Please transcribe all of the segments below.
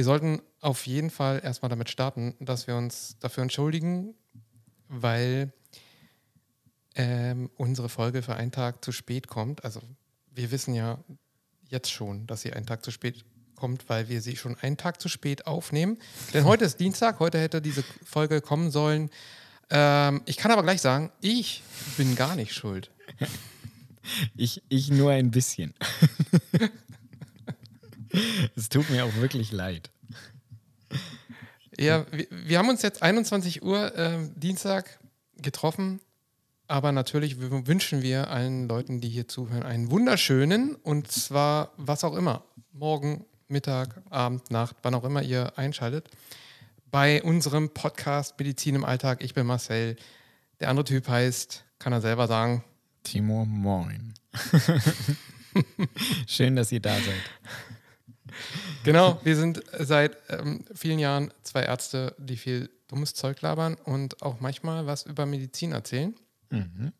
Wir sollten auf jeden Fall erstmal damit starten, dass wir uns dafür entschuldigen, weil ähm, unsere Folge für einen Tag zu spät kommt. Also wir wissen ja jetzt schon, dass sie einen Tag zu spät kommt, weil wir sie schon einen Tag zu spät aufnehmen. Denn heute ist Dienstag, heute hätte diese Folge kommen sollen. Ähm, ich kann aber gleich sagen, ich bin gar nicht schuld. Ich, ich nur ein bisschen. es tut mir auch wirklich leid. Ja, wir, wir haben uns jetzt 21 Uhr äh, Dienstag getroffen, aber natürlich wünschen wir allen Leuten, die hier zuhören, einen wunderschönen und zwar was auch immer. Morgen, Mittag, Abend, Nacht, wann auch immer ihr einschaltet. Bei unserem Podcast Medizin im Alltag. Ich bin Marcel. Der andere Typ heißt, kann er selber sagen. Timo, moin. Schön, dass ihr da seid. Genau, wir sind seit ähm, vielen Jahren zwei Ärzte, die viel dummes Zeug labern und auch manchmal was über Medizin erzählen. Mhm.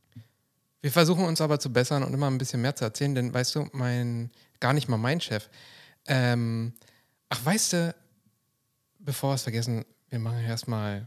Wir versuchen uns aber zu bessern und immer ein bisschen mehr zu erzählen, denn weißt du, mein, gar nicht mal mein Chef. Ähm, ach, weißt du, bevor wir es vergessen, wir machen erstmal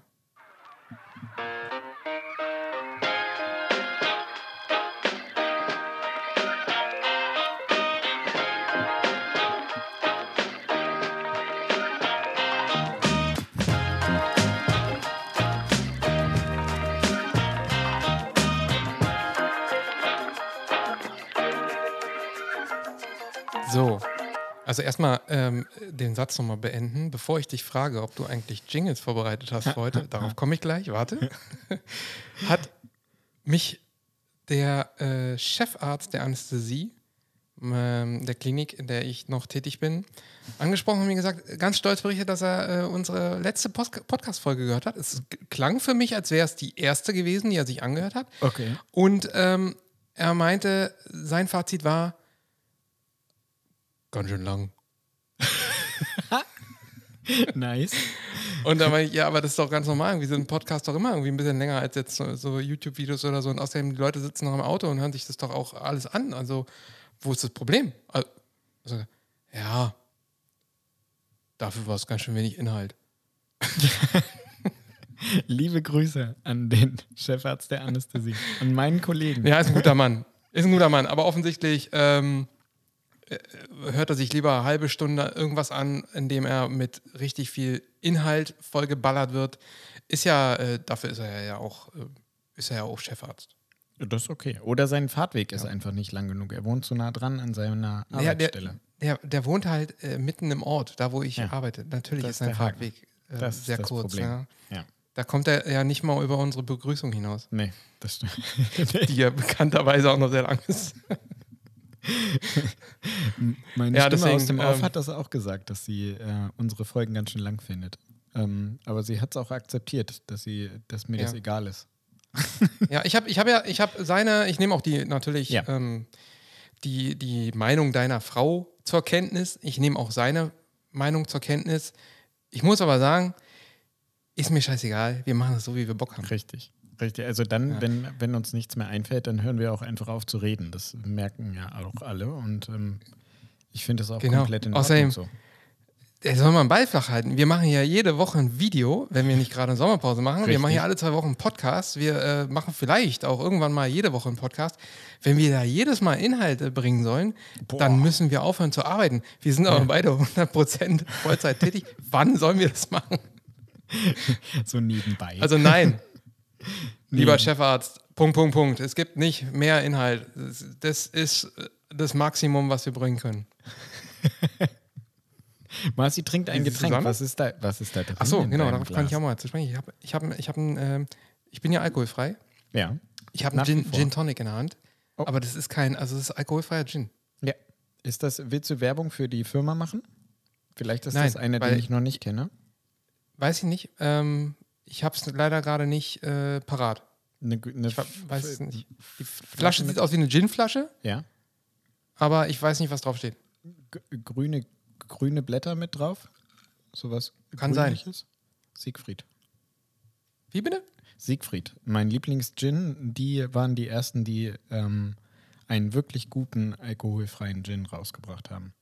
also erstmal ähm, den Satz nochmal beenden, bevor ich dich frage, ob du eigentlich Jingles vorbereitet hast für heute. Darauf komme ich gleich, warte. Hat mich der äh, Chefarzt der Anästhesie ähm, der Klinik, in der ich noch tätig bin, angesprochen und mir gesagt, ganz stolz berichtet, dass er äh, unsere letzte Podcast-Folge gehört hat. Es klang für mich, als wäre es die erste gewesen, die er sich angehört hat. Okay. Und ähm, er meinte, sein Fazit war, ganz schön lang. nice. Und da meine ich, ja, aber das ist doch ganz normal. Wir sind ein Podcast doch immer irgendwie ein bisschen länger als jetzt so, so YouTube-Videos oder so. Und außerdem, die Leute sitzen noch im Auto und hören sich das doch auch alles an. Also, wo ist das Problem? Also, ja, dafür war es ganz schön wenig Inhalt. Liebe Grüße an den Chefarzt der Anästhesie, an meinen Kollegen. Ja, ist ein guter Mann. Ist ein guter Mann. Aber offensichtlich ähm, äh, hört er sich lieber eine halbe Stunde irgendwas an, in dem er mit richtig viel Inhalt vollgeballert wird. Ist ja, äh, dafür ist er ja auch, äh, ist er ja auch Chefarzt. Das ist okay. Oder sein Fahrtweg ist einfach nicht lang genug. Er wohnt zu nah dran an seiner Arbeitsstelle. Ja, der, der, der, wohnt halt äh, mitten im Ort, da wo ich ja. arbeite. Natürlich das ist sein Fahrtweg äh, sehr kurz. Ja. ja. Da kommt er ja nicht mal über unsere Begrüßung hinaus. Nee, das stimmt. Die ja bekannterweise auch noch sehr lang ist. Meine ja, Stimme deswegen, aus dem Off ähm, hat das auch gesagt, dass sie äh, unsere Folgen ganz schön lang findet. Ähm, aber sie hat es auch akzeptiert, dass, sie, dass mir ja. das egal ist. ja, ich habe ich hab ja, ich habe seine, ich nehme auch die natürlich ja. ähm, die, die Meinung deiner Frau zur Kenntnis. Ich nehme auch seine Meinung zur Kenntnis. Ich muss aber sagen, ist mir scheißegal. Wir machen es so, wie wir Bock haben. Richtig. Richtig, also dann, ja. wenn, wenn uns nichts mehr einfällt, dann hören wir auch einfach auf zu reden. Das merken ja auch alle und ähm, ich finde das auch genau. komplett in Ordnung Außerdem, so. Der soll mal einen Ball flach halten. Wir machen ja jede Woche ein Video, wenn wir nicht gerade eine Sommerpause machen. Richtig. Wir machen ja alle zwei Wochen einen Podcast. Wir äh, machen vielleicht auch irgendwann mal jede Woche einen Podcast. Wenn wir da jedes Mal Inhalte bringen sollen, Boah. dann müssen wir aufhören zu arbeiten. Wir sind aber ja. beide 100% Vollzeit tätig. Wann sollen wir das machen? so nebenbei. Also nein. Lieber Chefarzt, Punkt, Punkt, Punkt. Es gibt nicht mehr Inhalt. Das ist das Maximum, was wir bringen können. Marci trinkt ein Getränk. Was ist da, was ist da drin? Achso, genau, darauf Glas? kann ich auch mal zu sprechen. Ich, hab, ich, hab, ich, hab ein, äh, ich bin ja alkoholfrei. Ja. Ich habe einen Gin, Gin, Tonic in der Hand. Oh. Aber das ist kein, also das ist alkoholfreier Gin. Ja. Ist das, willst du Werbung für die Firma machen? Vielleicht ist Nein, das eine, die ich noch nicht kenne. Weiß ich nicht. Ähm, ich habe es leider gerade nicht äh, parat. Eine, eine ich weiß es nicht. Die Flasche sieht aus wie eine Gin-Flasche. Ja. Aber ich weiß nicht, was drauf steht. grüne, grüne Blätter mit drauf? Sowas Kann sein. Siegfried. Wie bitte? Siegfried. Mein Lieblings-Gin, die waren die ersten, die ähm, einen wirklich guten alkoholfreien Gin rausgebracht haben.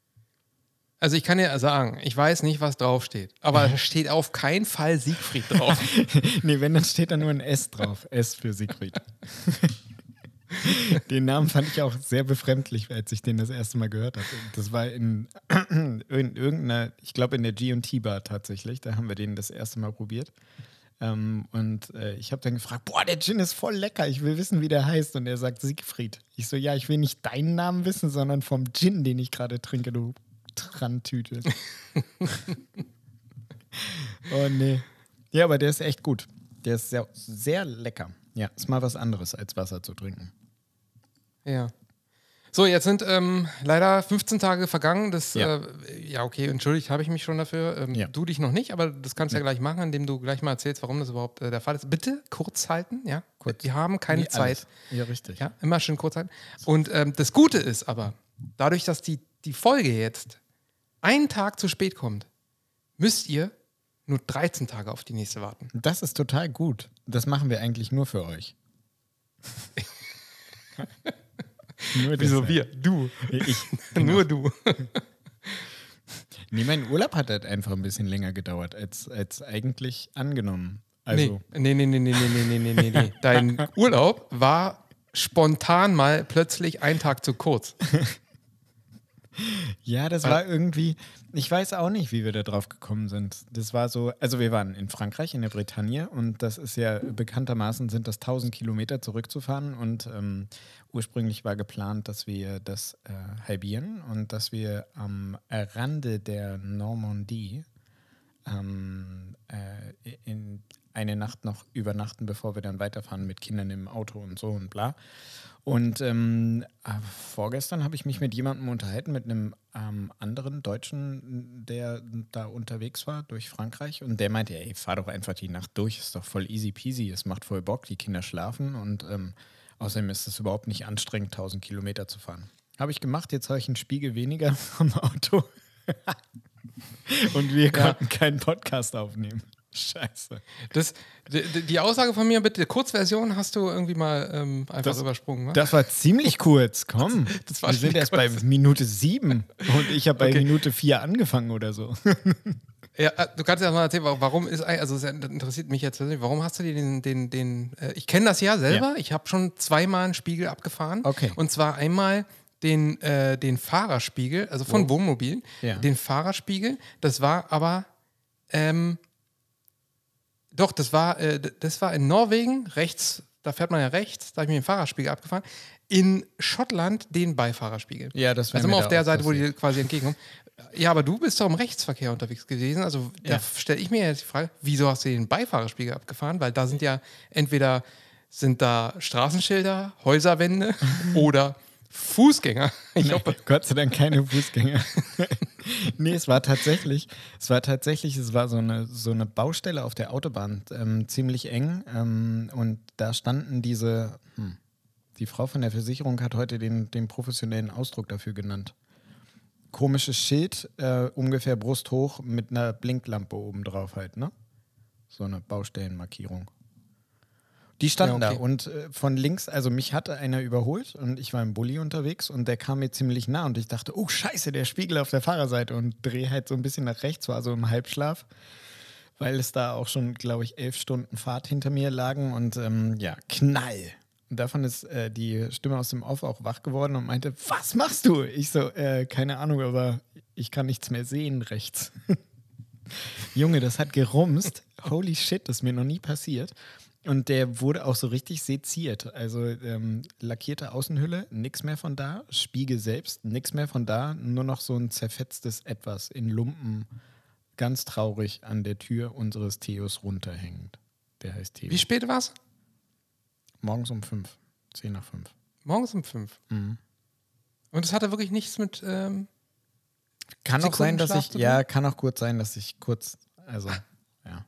Also ich kann dir sagen, ich weiß nicht, was draufsteht. Aber da steht auf keinen Fall Siegfried drauf. nee, wenn, dann steht da nur ein S drauf. S für Siegfried. den Namen fand ich auch sehr befremdlich, als ich den das erste Mal gehört habe. Das war in, in irgendeiner, ich glaube in der G&T-Bar tatsächlich. Da haben wir den das erste Mal probiert. Ähm, und äh, ich habe dann gefragt, boah, der Gin ist voll lecker, ich will wissen, wie der heißt. Und er sagt Siegfried. Ich so, ja, ich will nicht deinen Namen wissen, sondern vom Gin, den ich gerade trinke, du Trantüte. oh nee. Ja, aber der ist echt gut. Der ist sehr, sehr lecker. Ja, ist mal was anderes, als Wasser zu trinken. Ja. So, jetzt sind ähm, leider 15 Tage vergangen. Das, ja, äh, ja okay, entschuldigt, habe ich mich schon dafür. Ähm, ja. Du dich noch nicht, aber das kannst du ja. gleich machen, indem du gleich mal erzählst, warum das überhaupt äh, der Fall ist. Bitte kurz halten, ja? Kurz. Wir haben keine Wie Zeit. Alles. Ja, richtig. Ja, immer schön kurz halten. Und ähm, das Gute ist aber, dadurch, dass die, die Folge jetzt einen Tag zu spät kommt, müsst ihr nur 13 Tage auf die nächste warten. Das ist total gut. Das machen wir eigentlich nur für euch. nur Wieso wir? Du. Ich. Genau. Nur du. nee, mein Urlaub hat halt einfach ein bisschen länger gedauert als, als eigentlich angenommen. Also. Nee, nee, nee, nee, nee, nee, nee, nee, nee. Dein Urlaub war spontan mal plötzlich einen Tag zu kurz. Ja, das war irgendwie, ich weiß auch nicht, wie wir da drauf gekommen sind. Das war so, also wir waren in Frankreich, in der Bretagne und das ist ja bekanntermaßen sind das 1000 Kilometer zurückzufahren und ähm, ursprünglich war geplant, dass wir das äh, halbieren und dass wir am Rande der Normandie ähm, äh, in eine Nacht noch übernachten, bevor wir dann weiterfahren mit Kindern im Auto und so und bla. Und ähm, äh, vorgestern habe ich mich mit jemandem unterhalten, mit einem ähm, anderen Deutschen, der da unterwegs war durch Frankreich. Und der meinte, ey, fahr doch einfach die Nacht durch, ist doch voll easy peasy, es macht voll Bock, die Kinder schlafen und ähm, außerdem ist es überhaupt nicht anstrengend, 1000 Kilometer zu fahren. Habe ich gemacht, jetzt habe ich einen Spiegel weniger vom Auto. und wir ja. konnten keinen Podcast aufnehmen. Scheiße. Das, die, die, Aussage von mir, bitte, Kurzversion hast du irgendwie mal ähm, einfach das, übersprungen. Ne? Das war ziemlich kurz, komm. Das Wir sind erst bei Minute sieben und ich habe bei okay. Minute vier angefangen oder so. Ja, äh, du kannst ja mal erzählen, warum ist, also es interessiert mich jetzt, warum hast du den, den, den, äh, ich kenne das ja selber, ja. ich habe schon zweimal einen Spiegel abgefahren. Okay. Und zwar einmal den, äh, den Fahrerspiegel, also von oh. Wohnmobilen, ja. den Fahrerspiegel, das war aber, ähm, doch, das war, äh, das war in Norwegen, rechts, da fährt man ja rechts, da habe ich mir den Fahrerspiegel abgefahren. In Schottland den Beifahrerspiegel. Ja, das Also immer auf der Seite, wo die quasi entgegenkommen. Ja, aber du bist doch im Rechtsverkehr unterwegs gewesen. Also ja. da stelle ich mir jetzt die Frage, wieso hast du den Beifahrerspiegel abgefahren? Weil da sind ja entweder sind da Straßenschilder, Häuserwände oder Fußgänger. Ich nee, hoffe. Gott sei Dank keine Fußgänger. nee, es war tatsächlich, es war tatsächlich, es war so eine, so eine Baustelle auf der Autobahn, ähm, ziemlich eng. Ähm, und da standen diese, hm, die Frau von der Versicherung hat heute den, den professionellen Ausdruck dafür genannt. Komisches Schild, äh, ungefähr brusthoch mit einer Blinklampe oben drauf halt, ne? So eine Baustellenmarkierung. Die standen ja, okay. da und äh, von links, also mich hatte einer überholt und ich war im Bulli unterwegs und der kam mir ziemlich nah und ich dachte, oh scheiße, der Spiegel auf der Fahrerseite und drehe halt so ein bisschen nach rechts, war so im Halbschlaf, weil es da auch schon, glaube ich, elf Stunden Fahrt hinter mir lagen und ähm, ja, Knall. Und davon ist äh, die Stimme aus dem Off auch wach geworden und meinte, was machst du? Ich so, äh, keine Ahnung, aber ich kann nichts mehr sehen rechts. Junge, das hat gerumst. Holy shit, das ist mir noch nie passiert. Und der wurde auch so richtig seziert. Also ähm, lackierte Außenhülle, nichts mehr von da. Spiegel selbst, nichts mehr von da. Nur noch so ein zerfetztes Etwas in Lumpen, ganz traurig an der Tür unseres Theos runterhängend. Der heißt Theo. Wie spät war es? Morgens um fünf. Zehn nach fünf. Morgens um fünf? Mhm. Und es hatte wirklich nichts mit. Ähm, kann auch sein, dass ich. Ja, kann auch kurz sein, dass ich kurz. Also, ja.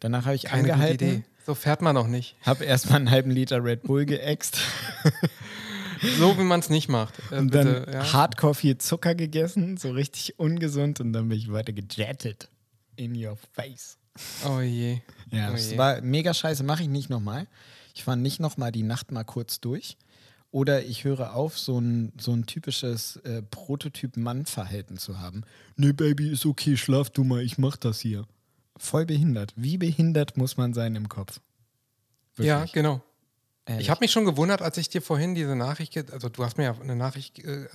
Danach habe ich Keine angehalten. So fährt man noch nicht. Hab erstmal einen halben Liter Red Bull geäxt. so wie man es nicht macht. Äh, und bitte, dann ja. Hardcore viel Zucker gegessen, so richtig ungesund und dann bin ich weiter gejettet. In your face. Oh je. Ja, oh das je. war mega scheiße, mache ich nicht nochmal. Ich fahre nicht nochmal die Nacht mal kurz durch. Oder ich höre auf, so ein, so ein typisches äh, Prototyp-Mann-Verhalten zu haben. Nee, Baby, ist okay, schlaf du mal, ich mach das hier. Voll behindert. Wie behindert muss man sein im Kopf? Ja, Wirklich. genau. Ehrlich. Ich habe mich schon gewundert, als ich dir vorhin diese Nachricht, also du hast mir ja eine Nachricht äh,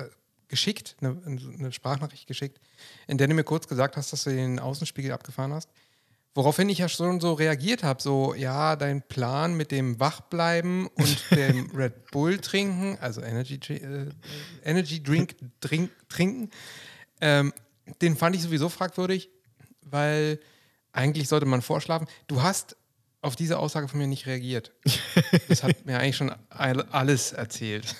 geschickt, eine, eine Sprachnachricht geschickt, in der du mir kurz gesagt hast, dass du den Außenspiegel abgefahren hast. Woraufhin ich ja schon so reagiert habe, so, ja, dein Plan mit dem Wachbleiben und dem Red Bull trinken, also Energy, äh, Energy Drink, drink, trinken, ähm, den fand ich sowieso fragwürdig, weil eigentlich sollte man vorschlafen. Du hast auf diese Aussage von mir nicht reagiert. Das hat mir eigentlich schon all- alles erzählt.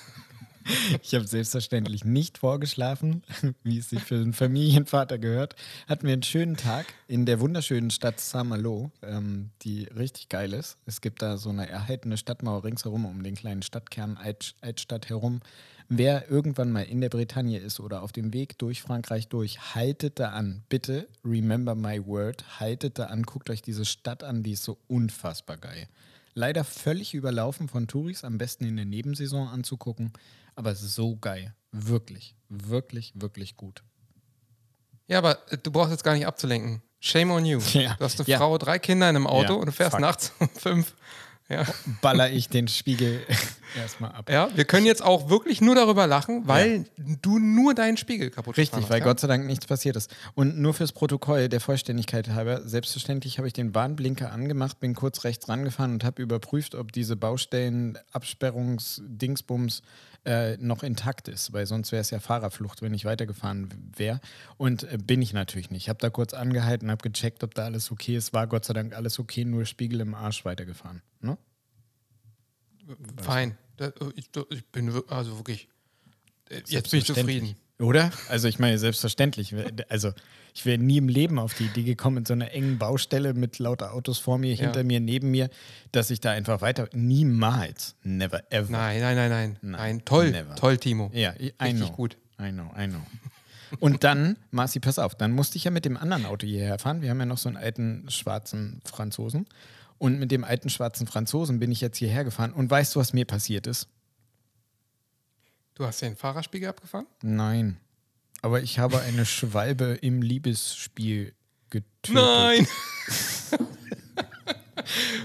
Ich habe selbstverständlich nicht vorgeschlafen, wie es sich für einen Familienvater gehört. Hatten wir einen schönen Tag in der wunderschönen Stadt Saint-Malo, ähm, die richtig geil ist. Es gibt da so eine erhaltene Stadtmauer ringsherum um den kleinen Stadtkern Alt, Altstadt herum. Wer irgendwann mal in der Bretagne ist oder auf dem Weg durch Frankreich durch, haltet da an. Bitte, remember my word, haltet da an. Guckt euch diese Stadt an, die ist so unfassbar geil. Leider völlig überlaufen von Touris, am besten in der Nebensaison anzugucken. Aber es ist so geil. Wirklich, wirklich, wirklich gut. Ja, aber äh, du brauchst jetzt gar nicht abzulenken. Shame on you. Ja. Du hast eine Ja. Frau, drei Kinder in einem Auto Ja, und du fährst fuck. nachts um fünf. Ja. Baller ich den Spiegel erstmal ab. ja, wir können jetzt auch wirklich nur darüber lachen, weil du nur deinen Spiegel kaputt Richtig, weil hast, ja? Gott sei Dank nichts passiert ist. Und nur fürs Protokoll der Vollständigkeit halber, selbstverständlich habe ich den Warnblinker angemacht, bin kurz rechts rangefahren und habe überprüft, ob diese Baustellen, Absperrungsdingsbums äh, noch intakt ist, weil sonst wäre es ja Fahrerflucht, wenn ich weitergefahren wäre. Und äh, bin ich natürlich nicht. Ich habe da kurz angehalten, habe gecheckt, ob da alles okay ist. War Gott sei Dank alles okay, nur Spiegel im Arsch weitergefahren. Ne? Fein. Ich, ich bin also wirklich. äh, Jetzt bin ich zufrieden. Oder? Also ich meine, selbstverständlich. Also ich wäre nie im Leben auf die Idee gekommen, in so einer engen Baustelle mit lauter Autos vor mir, Ja. hinter mir, neben mir, dass ich da einfach weiter. Niemals. Never ever. Nein, nein, nein, nein. Nein, Nein, toll. never. Toll, Timo. Ja, I Richtig know. gut. I know, I know. Und dann, Marci, pass auf, dann musste ich ja mit dem anderen Auto hierher fahren. Wir haben ja noch so einen alten schwarzen Franzosen. Und mit dem alten schwarzen Franzosen bin ich jetzt hierher gefahren. Und weißt du, was mir passiert ist? Du hast den Fahrerspiegel abgefahren? Nein. Aber ich habe eine Schwalbe im Liebesspiel getötet. Nein!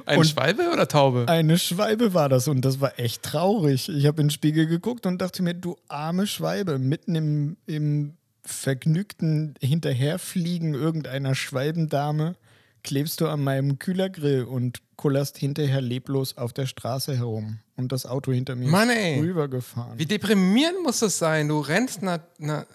Ein Und- Schwalbe oder Taube? Eine Schwalbe war das und das war echt traurig. Ich habe in den Spiegel geguckt und dachte mir, du arme Schwalbe, mitten im, im vergnügten Hinterherfliegen irgendeiner Schwalbendame klebst du an meinem Kühlergrill und kullerst hinterher leblos auf der Straße herum. Und das Auto hinter mir Mann, ist rübergefahren. Wie deprimierend muss das sein? Du rennst einer, einer,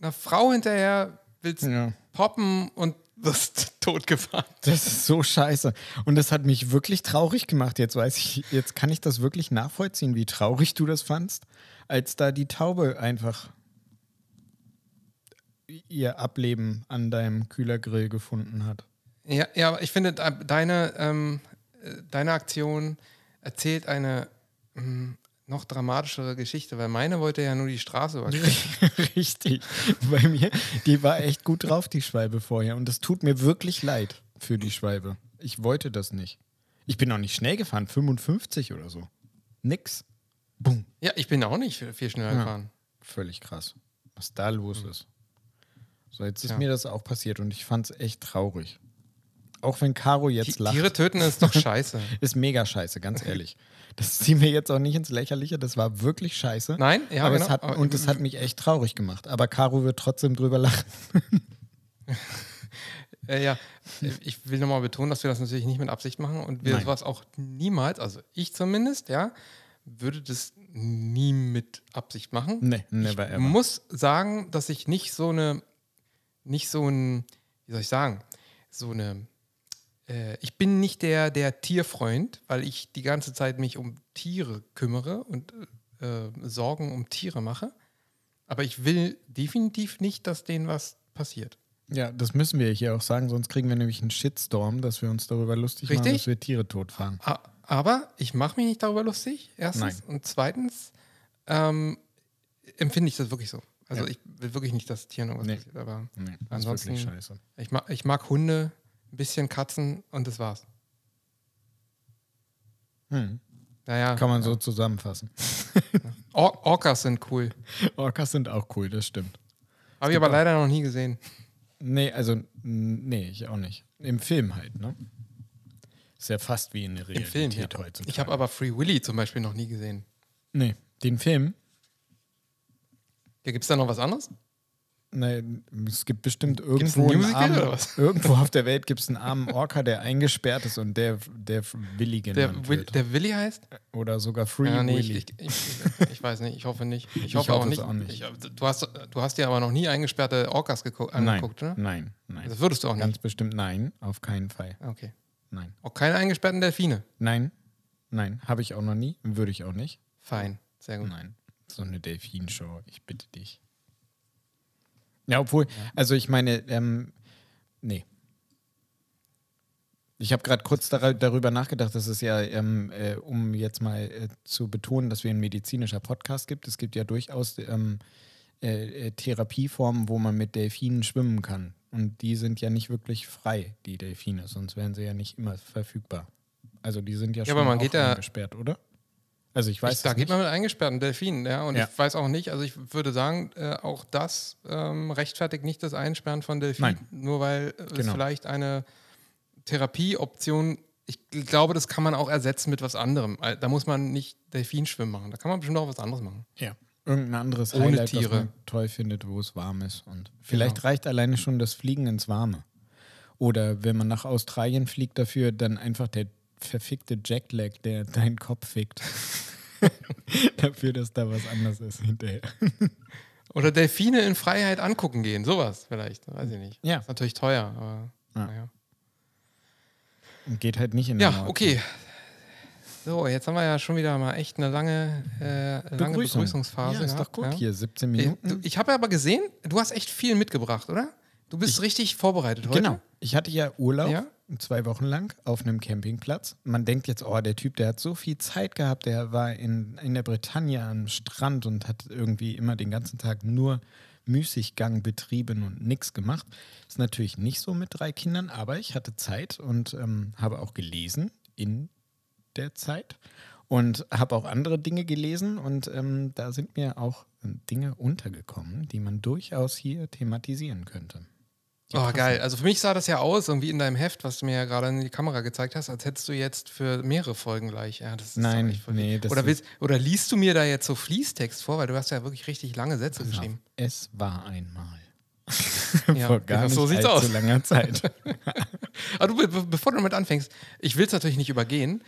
einer Frau hinterher, willst Ja. poppen und wirst totgefahren. Das ist so scheiße. Und das hat mich wirklich traurig gemacht. Jetzt weiß ich, jetzt kann ich das wirklich nachvollziehen, wie traurig du das fandst, als da die Taube einfach ihr Ableben an deinem Kühlergrill gefunden hat. Ja, ja, aber ich finde, de- deine, ähm, äh, deine Aktion erzählt eine ähm, noch dramatischere Geschichte, weil meine wollte ja nur die Straße überqueren. Richtig. Bei mir, die war echt gut drauf, die Schwalbe vorher. Und es tut mir wirklich leid für die Schwalbe. Ich wollte das nicht. Ich bin auch nicht schnell gefahren, 55 oder so. Nix. Boom. Ja, ich bin auch nicht viel, schneller Ja. gefahren. Völlig krass, was da los ist. So, jetzt ist Ja. mir das auch passiert und ich fand es echt traurig. Auch wenn Caro jetzt lacht, Tiere töten ist doch scheiße. ist mega scheiße, ganz ehrlich. Das ziehen wir jetzt auch nicht ins Lächerliche, das war wirklich scheiße. Nein, ja, aber genau. es hat, Aber- und es hat mich echt traurig gemacht. Aber Caro wird trotzdem drüber lachen. Äh, ja, ich will nochmal betonen, dass wir das natürlich nicht mit Absicht machen und wir Nein. sowas auch niemals, also ich zumindest, ja, würde das nie mit Absicht machen. Nee, never ich ever. muss sagen, dass ich nicht so eine, nicht so ein, wie soll ich sagen, so eine, äh, ich bin nicht der, der Tierfreund, weil ich die ganze Zeit mich um Tiere kümmere und äh, Sorgen um Tiere mache. Aber ich will definitiv nicht, dass denen was passiert. Ja, das müssen wir hier auch sagen, sonst kriegen wir nämlich einen Shitstorm, dass wir uns darüber lustig machen, Richtig. dass wir Tiere totfahren. A- Aber ich mache mich nicht darüber lustig, erstens. Nein. Und zweitens ähm, empfinde ich das wirklich so. Also Ja. ich will wirklich nicht, dass Tieren irgendwas Nee. passiert. Aber Nee, Ansonsten- ich mag, ich mag Hunde, ein bisschen Katzen und das war's. Hm. Naja, Kann man so zusammenfassen. Or Orcas sind cool. Orcas sind auch cool, das stimmt. Habe ich aber leider noch nie gesehen. Nee, also, nee, ich auch nicht. Im Film halt, ne? Ist ja fast wie in der Im Realität Film, ja. heutzutage. Ich habe aber Free Willy zum Beispiel noch nie gesehen. Nee, den Film, Ja, Gibt es da noch was anderes? Nee, es gibt bestimmt irgendwo armen? Irgendwo auf der Welt gibt es einen armen Orca, der eingesperrt ist und der, der Willy Der, genannt Will, wird. der Willy heißt? Oder sogar Free ja, nee, ich, Willy. ich, ich, ich weiß nicht. Ich hoffe nicht. Ich, Ich hoffe, hoffe auch nicht. auch nicht. Ich, du, hast, du hast dir aber noch nie eingesperrte Orcas geguckt, nein, angeguckt, oder? nein, nein. Das würdest du auch Ganz nicht. bestimmt nein, auf keinen Fall. Okay. Nein. Auch keine eingesperrten Delfine. Nein, nein, habe ich auch noch nie, würde ich auch nicht. Fein. Sehr gut. Nein, so eine Delfinshow, ich bitte dich. Ja, obwohl, also ich meine, ähm, nee. Ich habe gerade kurz dar darüber nachgedacht, dass es ja, ähm, äh, um jetzt mal äh, zu betonen, dass wir ein medizinischer Podcast gibt. Es gibt ja durchaus ähm, äh, äh, Therapieformen, wo man mit Delfinen schwimmen kann. Und die sind ja nicht wirklich frei, die Delfine, sonst wären sie ja nicht immer verfügbar. Also die sind ja, Ja, schon aber man auch geht eingesperrt, oder? Also ich weiß ich, da es geht nicht. man mit eingesperrten Delfinen, ja. Und Ja. ich weiß auch nicht, also ich würde sagen, äh, auch das ähm, rechtfertigt nicht das Einsperren von Delfinen. Nein. Nur weil es Genau. vielleicht eine Therapieoption, ich glaube, das kann man auch ersetzen mit was anderem. Äh, Da muss man nicht Delfinschwimmen machen. Da kann man bestimmt auch was anderes machen. Ja. Irgendein anderes Ohne Highlight, Tiere. was man toll findet, wo es warm ist. Und vielleicht reicht alleine schon das Fliegen ins Warme. Oder wenn man nach Australien fliegt dafür, dann einfach der verfickte Jackleg, der deinen Kopf fickt. dafür, dass da was anderes ist hinterher. Oder Delfine in Freiheit angucken gehen, sowas vielleicht. Weiß ich nicht. Ja. Ist natürlich teuer, aber Ja. naja. Und geht halt nicht in der Ja, Nordsee. okay. So, jetzt haben wir ja schon wieder mal echt eine lange, äh, lange Begrüßung. Begrüßungsphase. Ja, ist gehabt, doch gut ja. hier, 17 Ich, Minuten. du- ich habe aber gesehen, du hast echt viel mitgebracht, oder? Du bist richtig vorbereitet heute. Genau. Ich hatte ja Urlaub, Ja? Zwei Wochen lang, auf einem Campingplatz. Man denkt jetzt, oh, der Typ, der hat so viel Zeit gehabt, der war in, in der Bretagne am Strand und hat irgendwie immer den ganzen Tag nur Müßiggang betrieben und nichts gemacht. Ist natürlich nicht so mit drei Kindern, aber ich hatte Zeit und ähm, habe auch gelesen in der Zeit und habe auch andere Dinge gelesen und ähm, da sind mir auch Dinge untergekommen, die man durchaus hier thematisieren könnte. Oh, passen. geil. Also für mich sah das ja aus, irgendwie in deinem Heft, was du mir ja gerade in die Kamera gezeigt hast, als hättest du jetzt für mehrere Folgen gleich. Ja, das ist Nein, nee, das oder, willst, oder liest du mir da jetzt so Fließtext vor, weil du hast ja wirklich richtig lange Sätze geschrieben. Es war einmal. Ja, Vor gar nicht so sieht's allzu aus. langer Zeit. Aber du, be be- bevor du damit anfängst, ich will es natürlich nicht übergehen.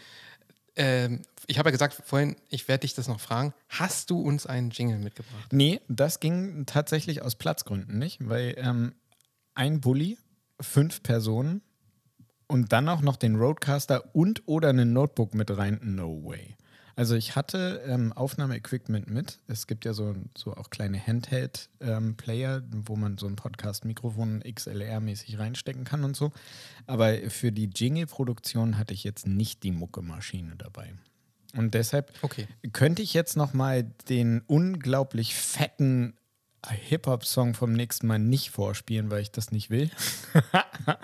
Ähm, ich habe ja gesagt vorhin, ich werde dich das noch fragen. Hast du uns einen Jingle mitgebracht? nee, das ging tatsächlich aus Platzgründen nicht, weil ähm, ein Bulli, fünf Personen und dann auch noch den Roadcaster und oder einen Notebook mit rein. No way. Also ich hatte ähm, Aufnahmeequipment mit. Es gibt ja so, so auch kleine Handheld-Player, wo man so ein Podcast-Mikrofon XLR-mäßig reinstecken kann und so. Aber für die Jingle-Produktion hatte ich jetzt nicht die Muckemaschine dabei. Und deshalb Okay. könnte ich jetzt noch mal den unglaublich fetten Hip-Hop-Song vom nächsten Mal nicht vorspielen, weil ich das nicht will.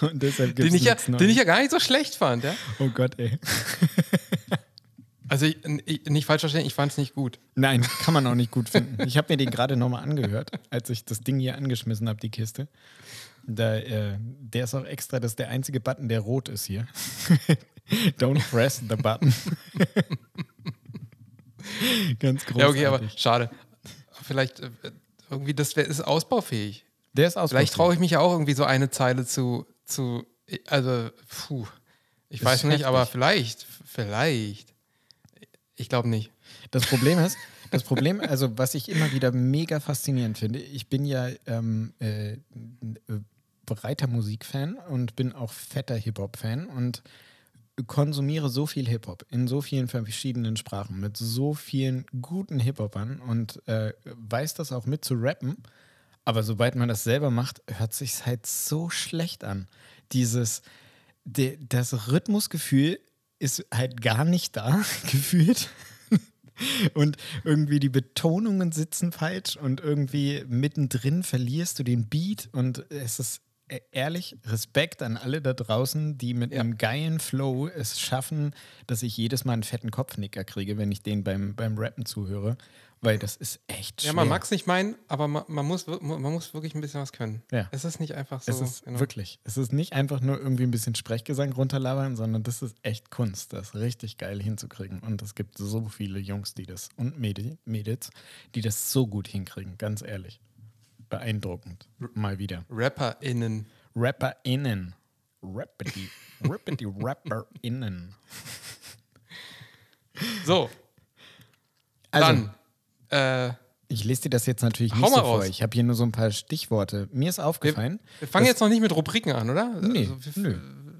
Und deshalb gibt Den ich, ja, den ich ja gar nicht so schlecht fand. Ja? oh Gott, ey. Also ich, ich, nicht falsch verstehen, ich fand es nicht gut. Nein, kann man auch nicht gut finden. Ich habe mir den gerade nochmal angehört, als ich das Ding hier angeschmissen habe, die Kiste. Da, äh, der ist auch extra, das ist der einzige Button, der rot ist hier. Don't press the button. Ganz großartig. Ja, okay, aber schade. Vielleicht äh, irgendwie, das wär, ist ausbaufähig. der ist aus. Vielleicht traue ich mich ja auch irgendwie so eine Zeile zu, zu also, puh. Ich Das weiß nicht, heftig. aber vielleicht, vielleicht. Ich glaube nicht. Das Problem ist, das Problem, also was ich immer wieder mega faszinierend finde, ich bin ja ähm, äh, äh, breiter Musikfan und bin auch fetter Hip-Hop-Fan und konsumiere so viel Hip-Hop in so vielen verschiedenen Sprachen mit so vielen guten Hip-Hopern und äh, weiß das auch mit zu rappen. Aber sobald man das selber macht, hört sich halt so schlecht an. Dieses, de, das Rhythmusgefühl ist halt gar nicht da, gefühlt. Und irgendwie die Betonungen sitzen falsch und irgendwie mittendrin verlierst du den Beat und es ist ehrlich, Respekt an alle da draußen, die mit Ja. einem geilen Flow es schaffen, dass ich jedes Mal einen fetten Kopfnicker kriege, wenn ich den beim, beim Rappen zuhöre. Weil das ist echt schwer. Ja, man mag es nicht meinen, aber man, man, muss, man muss wirklich ein bisschen was können. Ja. Es ist nicht einfach so. Es ist genau. wirklich, es ist nicht einfach nur irgendwie ein bisschen Sprechgesang runterlabern, sondern das ist echt Kunst, das richtig geil hinzukriegen. Und es gibt so viele Jungs, die das und Mädel, Mädels, die das so gut hinkriegen, ganz ehrlich. Beeindruckend. Mal wieder. RapperInnen. RapperInnen. Rappity, rappity RapperInnen. So, Also, dann. Äh, ich lese dir das jetzt natürlich nicht so vor. raus. Ich habe hier nur so ein paar Stichworte. Mir ist aufgefallen. wir fangen dass- jetzt noch nicht mit Rubriken an, oder? Nee, Also, wir- nö.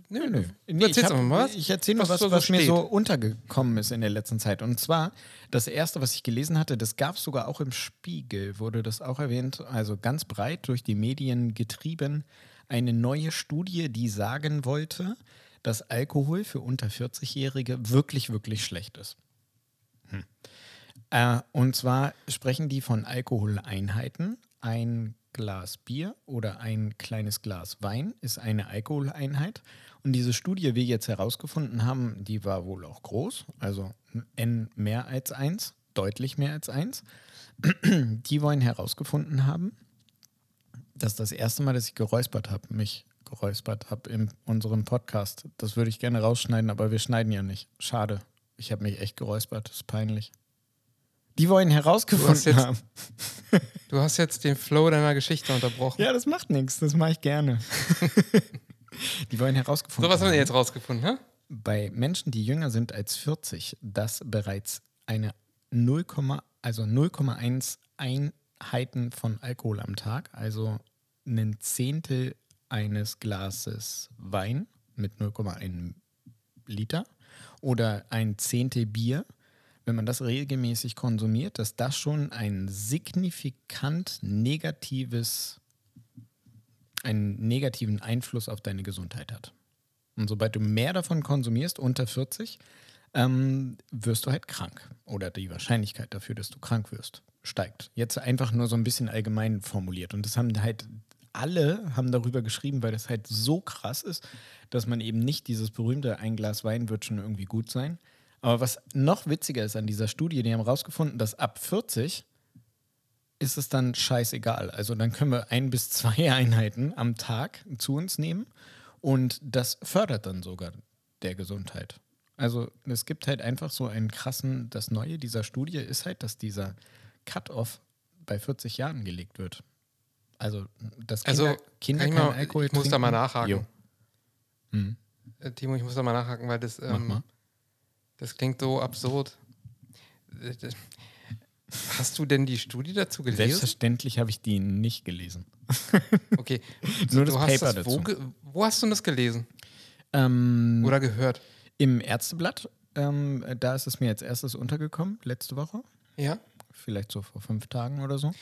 Nö, Nö. nö. Nee, hab- einfach mal was. ich erzähle nur was, so- was, so mir steht. so untergekommen ist in der letzten Zeit. Und zwar, das erste, was ich gelesen hatte, das gab es sogar auch im Spiegel, wurde das auch erwähnt, also ganz breit durch die Medien getrieben, eine neue Studie, die sagen wollte, dass Alkohol für unter 40-Jährige wirklich, wirklich schlecht ist. Hm. Äh, und zwar sprechen die von Alkoholeinheiten. Ein Glas Bier oder ein kleines Glas Wein ist eine Alkoholeinheit. Und diese Studie, wie wir jetzt herausgefunden haben, die war wohl auch groß, also N mehr als eins, deutlich mehr als eins. Die wollen herausgefunden haben, dass das erste Mal, dass ich geräuspert habe, mich geräuspert habe in unserem Podcast. Das würde ich gerne rausschneiden, aber wir schneiden ja nicht. Schade. Ich habe mich echt geräuspert. Das ist peinlich. Die wollen herausgefunden jetzt- haben. Du hast jetzt den Flow deiner Geschichte unterbrochen. Ja, das macht nichts. Das mache ich gerne. die wollen herausgefunden So, was haben wir jetzt rausgefunden, hä? bei Menschen, die jünger sind als 40, dass bereits eine 0, also 0,1 Einheiten von Alkohol am Tag, also ein Zehntel eines Glases Wein mit 0,1 Liter oder ein Zehntel Bier, wenn man das regelmäßig konsumiert, dass das schon ein signifikant negatives, einen negativen Einfluss auf deine Gesundheit hat. Und sobald du mehr davon konsumierst, unter 40, ähm, wirst du halt krank. Oder die Wahrscheinlichkeit dafür, dass du krank wirst, steigt. Jetzt einfach nur so ein bisschen allgemein formuliert. Und das haben halt alle haben darüber geschrieben, weil das halt so krass ist, dass man eben nicht dieses berühmte ein Glas Wein wird schon irgendwie gut sein. Aber was noch witziger ist an dieser Studie, die haben rausgefunden, dass ab 40 ist es dann scheißegal. Also dann können wir ein bis zwei Einheiten am Tag zu uns nehmen und das fördert dann sogar der Gesundheit. Also es gibt halt einfach so einen krassen, das Neue dieser Studie ist halt, dass dieser Cut-off bei 40 Jahren gelegt wird. Also, dass Kinder, Also, Kinder kann ich keinen mal- Alkohol ich muss da mal trinken. nachhaken. Hm. Äh, Timo, ich muss da mal nachhaken, weil das, ähm, das klingt so absurd. Hast du denn die Studie dazu gelesen? Selbstverständlich habe ich die nicht gelesen. Okay. Nur das Paper das, wo, dazu. ge- wo hast du das gelesen? Ähm, Oder gehört? Im Ärzteblatt, ähm, da ist es mir als erstes untergekommen, letzte Woche. Ja? Vielleicht so vor fünf Tagen oder so.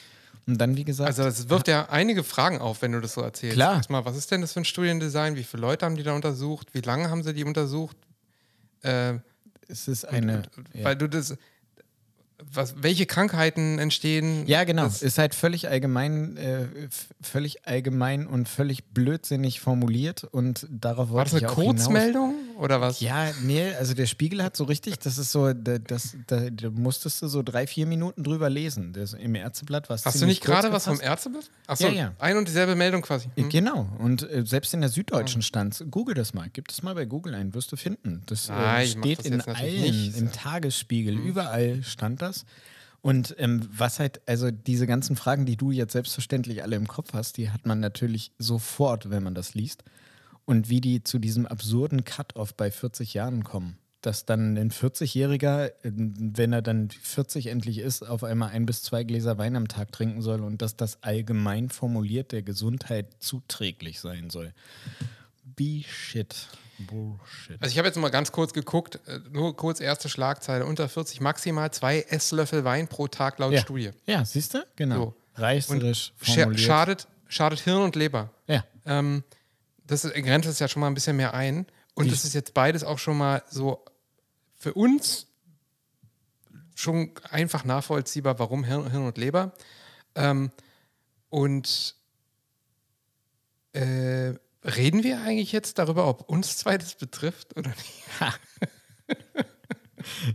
Und dann, wie gesagt, Also das wirft ja einige Fragen auf, wenn du das so erzählst. Klar. Erstmal, was ist denn das für ein Studiendesign? Wie viele Leute haben die da untersucht? Wie lange haben sie die untersucht? Äh, es ist eine. und, ja. Weil du das. Was, welche Krankheiten entstehen? Ja, genau. Das, ist halt völlig allgemein, äh, völlig allgemein und völlig blödsinnig formuliert und darauf war wollte das ich eine auch hinaus. Oder was? Ja, nee, also der Spiegel hat so richtig, das ist so, da- das, da, da musstest du so drei, vier Minuten drüber lesen. Das, Im Ärzteblatt war es Hast du nicht gerade was vom. Ärzteblatt? Achso, Ja, ja. ein und dieselbe Meldung quasi. Hm. Genau, und äh, selbst in der Süddeutschen stand Google das mal, gib das mal bei Google ein, wirst du finden. Das äh, mach steht das in allen, nicht. im Tagesspiegel, überall stand das. Und ähm, was halt, also diese ganzen Fragen, die du jetzt selbstverständlich alle im Kopf hast, die hat man natürlich sofort, wenn man das liest. Und wie die zu diesem absurden Cut-off bei 40 Jahren kommen. Dass dann ein 40-Jähriger, äh, wenn er dann 40 endlich ist, auf einmal ein bis zwei Gläser Wein am Tag trinken soll und dass das allgemein formuliert der Gesundheit zuträglich sein soll. B-Shit. Bullshit. Also ich habe jetzt mal ganz kurz geguckt, äh, nur kurz erste Schlagzeile, unter 40 maximal zwei Esslöffel Wein pro Tag laut ja. Studie. Ja, siehst du? Genau. So. Reißerisch formuliert. schadet, schadet Hirn und Leber. Ja. Ähm, das grenzt es ja schon mal ein bisschen mehr ein. Und Wie- das ist jetzt beides auch schon mal so für uns schon einfach nachvollziehbar, warum Hirn, Hirn und Leber. Ähm, und Äh, reden wir eigentlich jetzt darüber, ob uns zwei das betrifft oder nicht?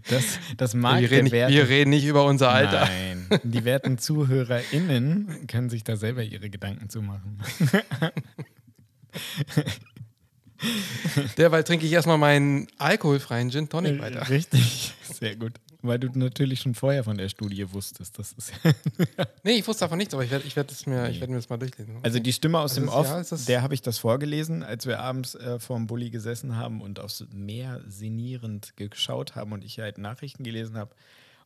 Das, das mag wir, reden nicht, werten, wir reden nicht über unser Alter. Nein, die werten ZuhörerInnen können sich da selber ihre Gedanken zu machen. Derweil trinke ich erstmal meinen alkoholfreien Gin Tonic weiter. Richtig, sehr gut. Weil du natürlich schon vorher von der Studie wusstest. Das ist nee, ich wusste davon nichts, aber ich werde ich werd mir, nee. werd mir das mal durchlesen. Also die Stimme aus Also dem Off, ja, der habe ich das vorgelesen, als wir abends äh, vorm Bulli gesessen haben und aufs Meer sinnierend geschaut haben und ich halt Nachrichten gelesen habe.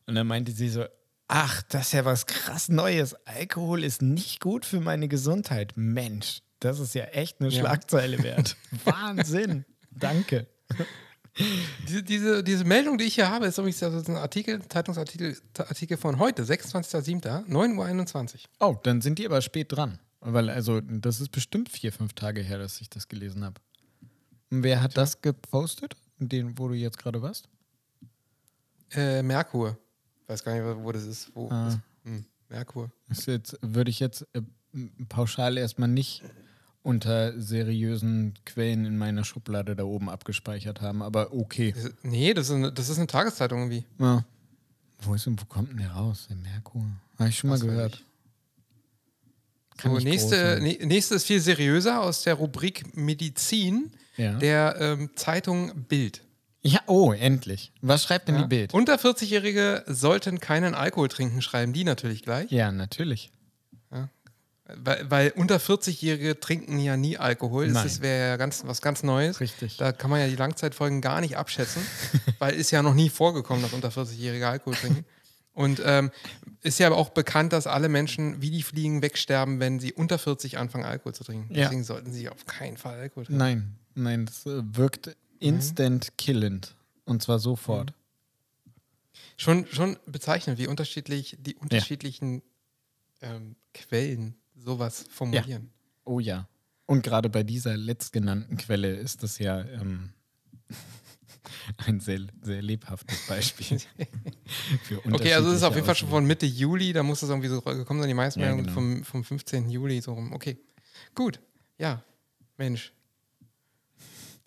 Und dann meinte sie so, ach, das ist ja was krass Neues. Alkohol ist nicht gut für meine Gesundheit. Mensch, das ist ja echt eine Ja. Schlagzeile wert. Wahnsinn. Danke. Diese, diese, diese Meldung, die ich hier habe, ist übrigens ist ein Artikel, Zeitungsartikel Artikel von heute, 26.07., 9.21 Uhr. Oh, dann sind die aber spät dran. Weil, also, das ist bestimmt vier, fünf Tage her, dass ich das gelesen habe. Und wer hat das gepostet? Den, wo du jetzt gerade warst? Äh, Merkur. Weiß gar nicht, wo das ist. Wo Ah. ist, hm, Merkur. Das jetzt, würde ich jetzt äh, pauschal erstmal nicht unter seriösen Quellen in meiner Schublade da oben abgespeichert haben, aber okay. Ist- Nee, das ist, eine, das ist eine Tageszeitung irgendwie. Ja. Wo, ist denn, wo kommt denn der raus? Der Merkur? Habe ich schon mal Das gehört. So, nächste, nächste ist viel seriöser aus der Rubrik Medizin Ja. der ähm, Zeitung Bild. ja, oh, endlich. Was schreibt denn Ja. die Bild? Unter 40-Jährige sollten keinen Alkohol trinken, schreiben die natürlich gleich. Ja, natürlich. Weil, weil unter 40-Jährige trinken ja nie Alkohol. Nein. Das wäre ja ganz, was ganz Neues. Richtig. Da kann man ja die Langzeitfolgen gar nicht abschätzen, weil ist ja noch nie vorgekommen, dass unter 40-Jährige Alkohol trinken. Und ähm, ist ja aber auch bekannt, dass alle Menschen wie die Fliegen wegsterben, wenn sie unter 40 anfangen, Alkohol zu trinken. Ja. Deswegen sollten sie auf keinen Fall Alkohol trinken. Nein, nein, das äh, wirkt instant killend. Und zwar sofort. Schon, schon bezeichnend, wie unterschiedlich die unterschiedlichen ähm, Quellen sowas formulieren. Oh ja. Und gerade bei dieser letztgenannten Quelle ist das ja ähm, ein sehr, sehr lebhaftes Beispiel. Okay, also es ist auf jeden Fall schon von Mitte Juli, da muss es irgendwie so gekommen sein. Die meisten Ja, Meldungen genau. vom, vom 15. Juli so rum. Okay, gut. Ja, Mensch.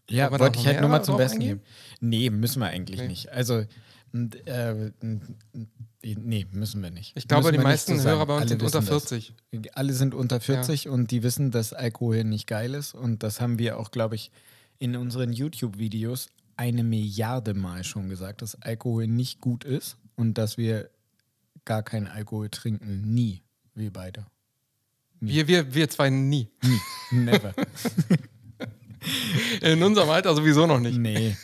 Ja, wollte ich halt nur mal zum Besten eingehen? geben. Nee, müssen wir eigentlich Nee. nicht. Also, äh, nee, müssen wir nicht. Ich glaube, die meisten. Hörer bei uns Alle sind unter wissen das. 40. Alle sind unter 40 und die wissen, dass Alkohol nicht geil ist. Und das haben wir auch, glaube ich, in unseren YouTube-Videos eine Milliarde Mal schon gesagt, dass Alkohol nicht gut ist und dass wir gar keinen Alkohol trinken. Nie. Wir beide. Wir, wir, wir zwei nie. Nie. Never. In unserem Alter sowieso noch nicht. nee.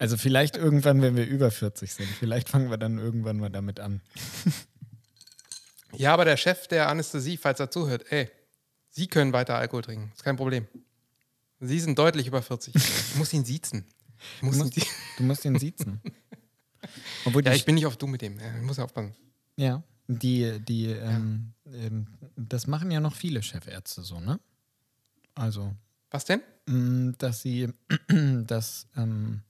Also vielleicht irgendwann, wenn wir über 40 sind. Vielleicht fangen wir dann irgendwann mal damit an. Ja, aber der Chef der Anästhesie, falls er zuhört, ey, Sie können weiter Alkohol trinken. Ist kein Problem. Sie sind deutlich über 40. Ich muss ihn siezen. Ich muss Du ihn musst, sie- du musst ihn siezen. Obwohl ja, ich bin nicht auf du mit dem. Ja, ich muss ja aufpassen. Ja, die, die, ähm, ähm, das machen ja noch viele Chefärzte so, ne? Also, Was denn? mh, dass sie das ähm,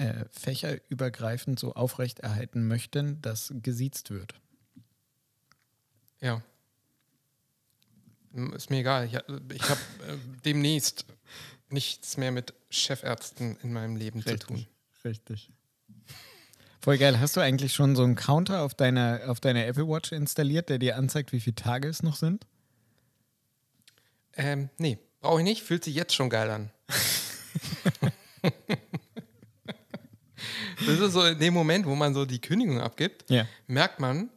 äh, fächerübergreifend so aufrechterhalten möchten, dass gesiezt wird. Ja. Ist mir egal. Ich, ich habe äh, demnächst nichts mehr mit Chefärzten in meinem Leben zu tun. Richtig. Voll geil. Hast du eigentlich schon so einen Counter auf deiner, auf deiner Apple Watch installiert, der dir anzeigt, wie viele Tage es noch sind? Ähm, nee, brauche ich nicht. Fühlt sich jetzt schon geil an. das ist so in dem Moment, wo man so die Kündigung abgibt, Ja. merkt man,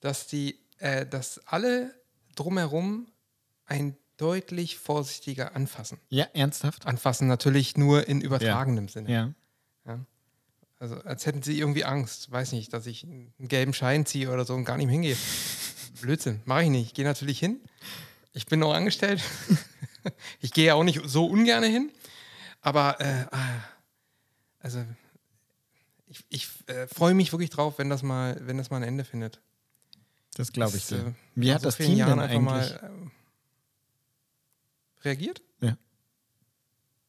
dass die, äh, dass alle drumherum ein deutlich vorsichtiger anfassen. Ja, ernsthaft? Anfassen natürlich nur in übertragenem Sinne. Ja. Also als hätten sie irgendwie Angst. Weiß nicht, dass ich einen gelben Schein ziehe oder so und gar nicht mehr hingehe. Blödsinn, mache ich nicht. Ich gehe natürlich hin. Ich bin noch angestellt. ich gehe ja auch nicht so ungern hin. Aber äh, ah, also ich, ich äh, freue mich wirklich drauf, wenn das mal, wenn das mal ein Ende findet. Das glaube ich Das, dir. äh, Wie hat so das Team Jahren denn einfach eigentlich? mal ähm, reagiert? Ja.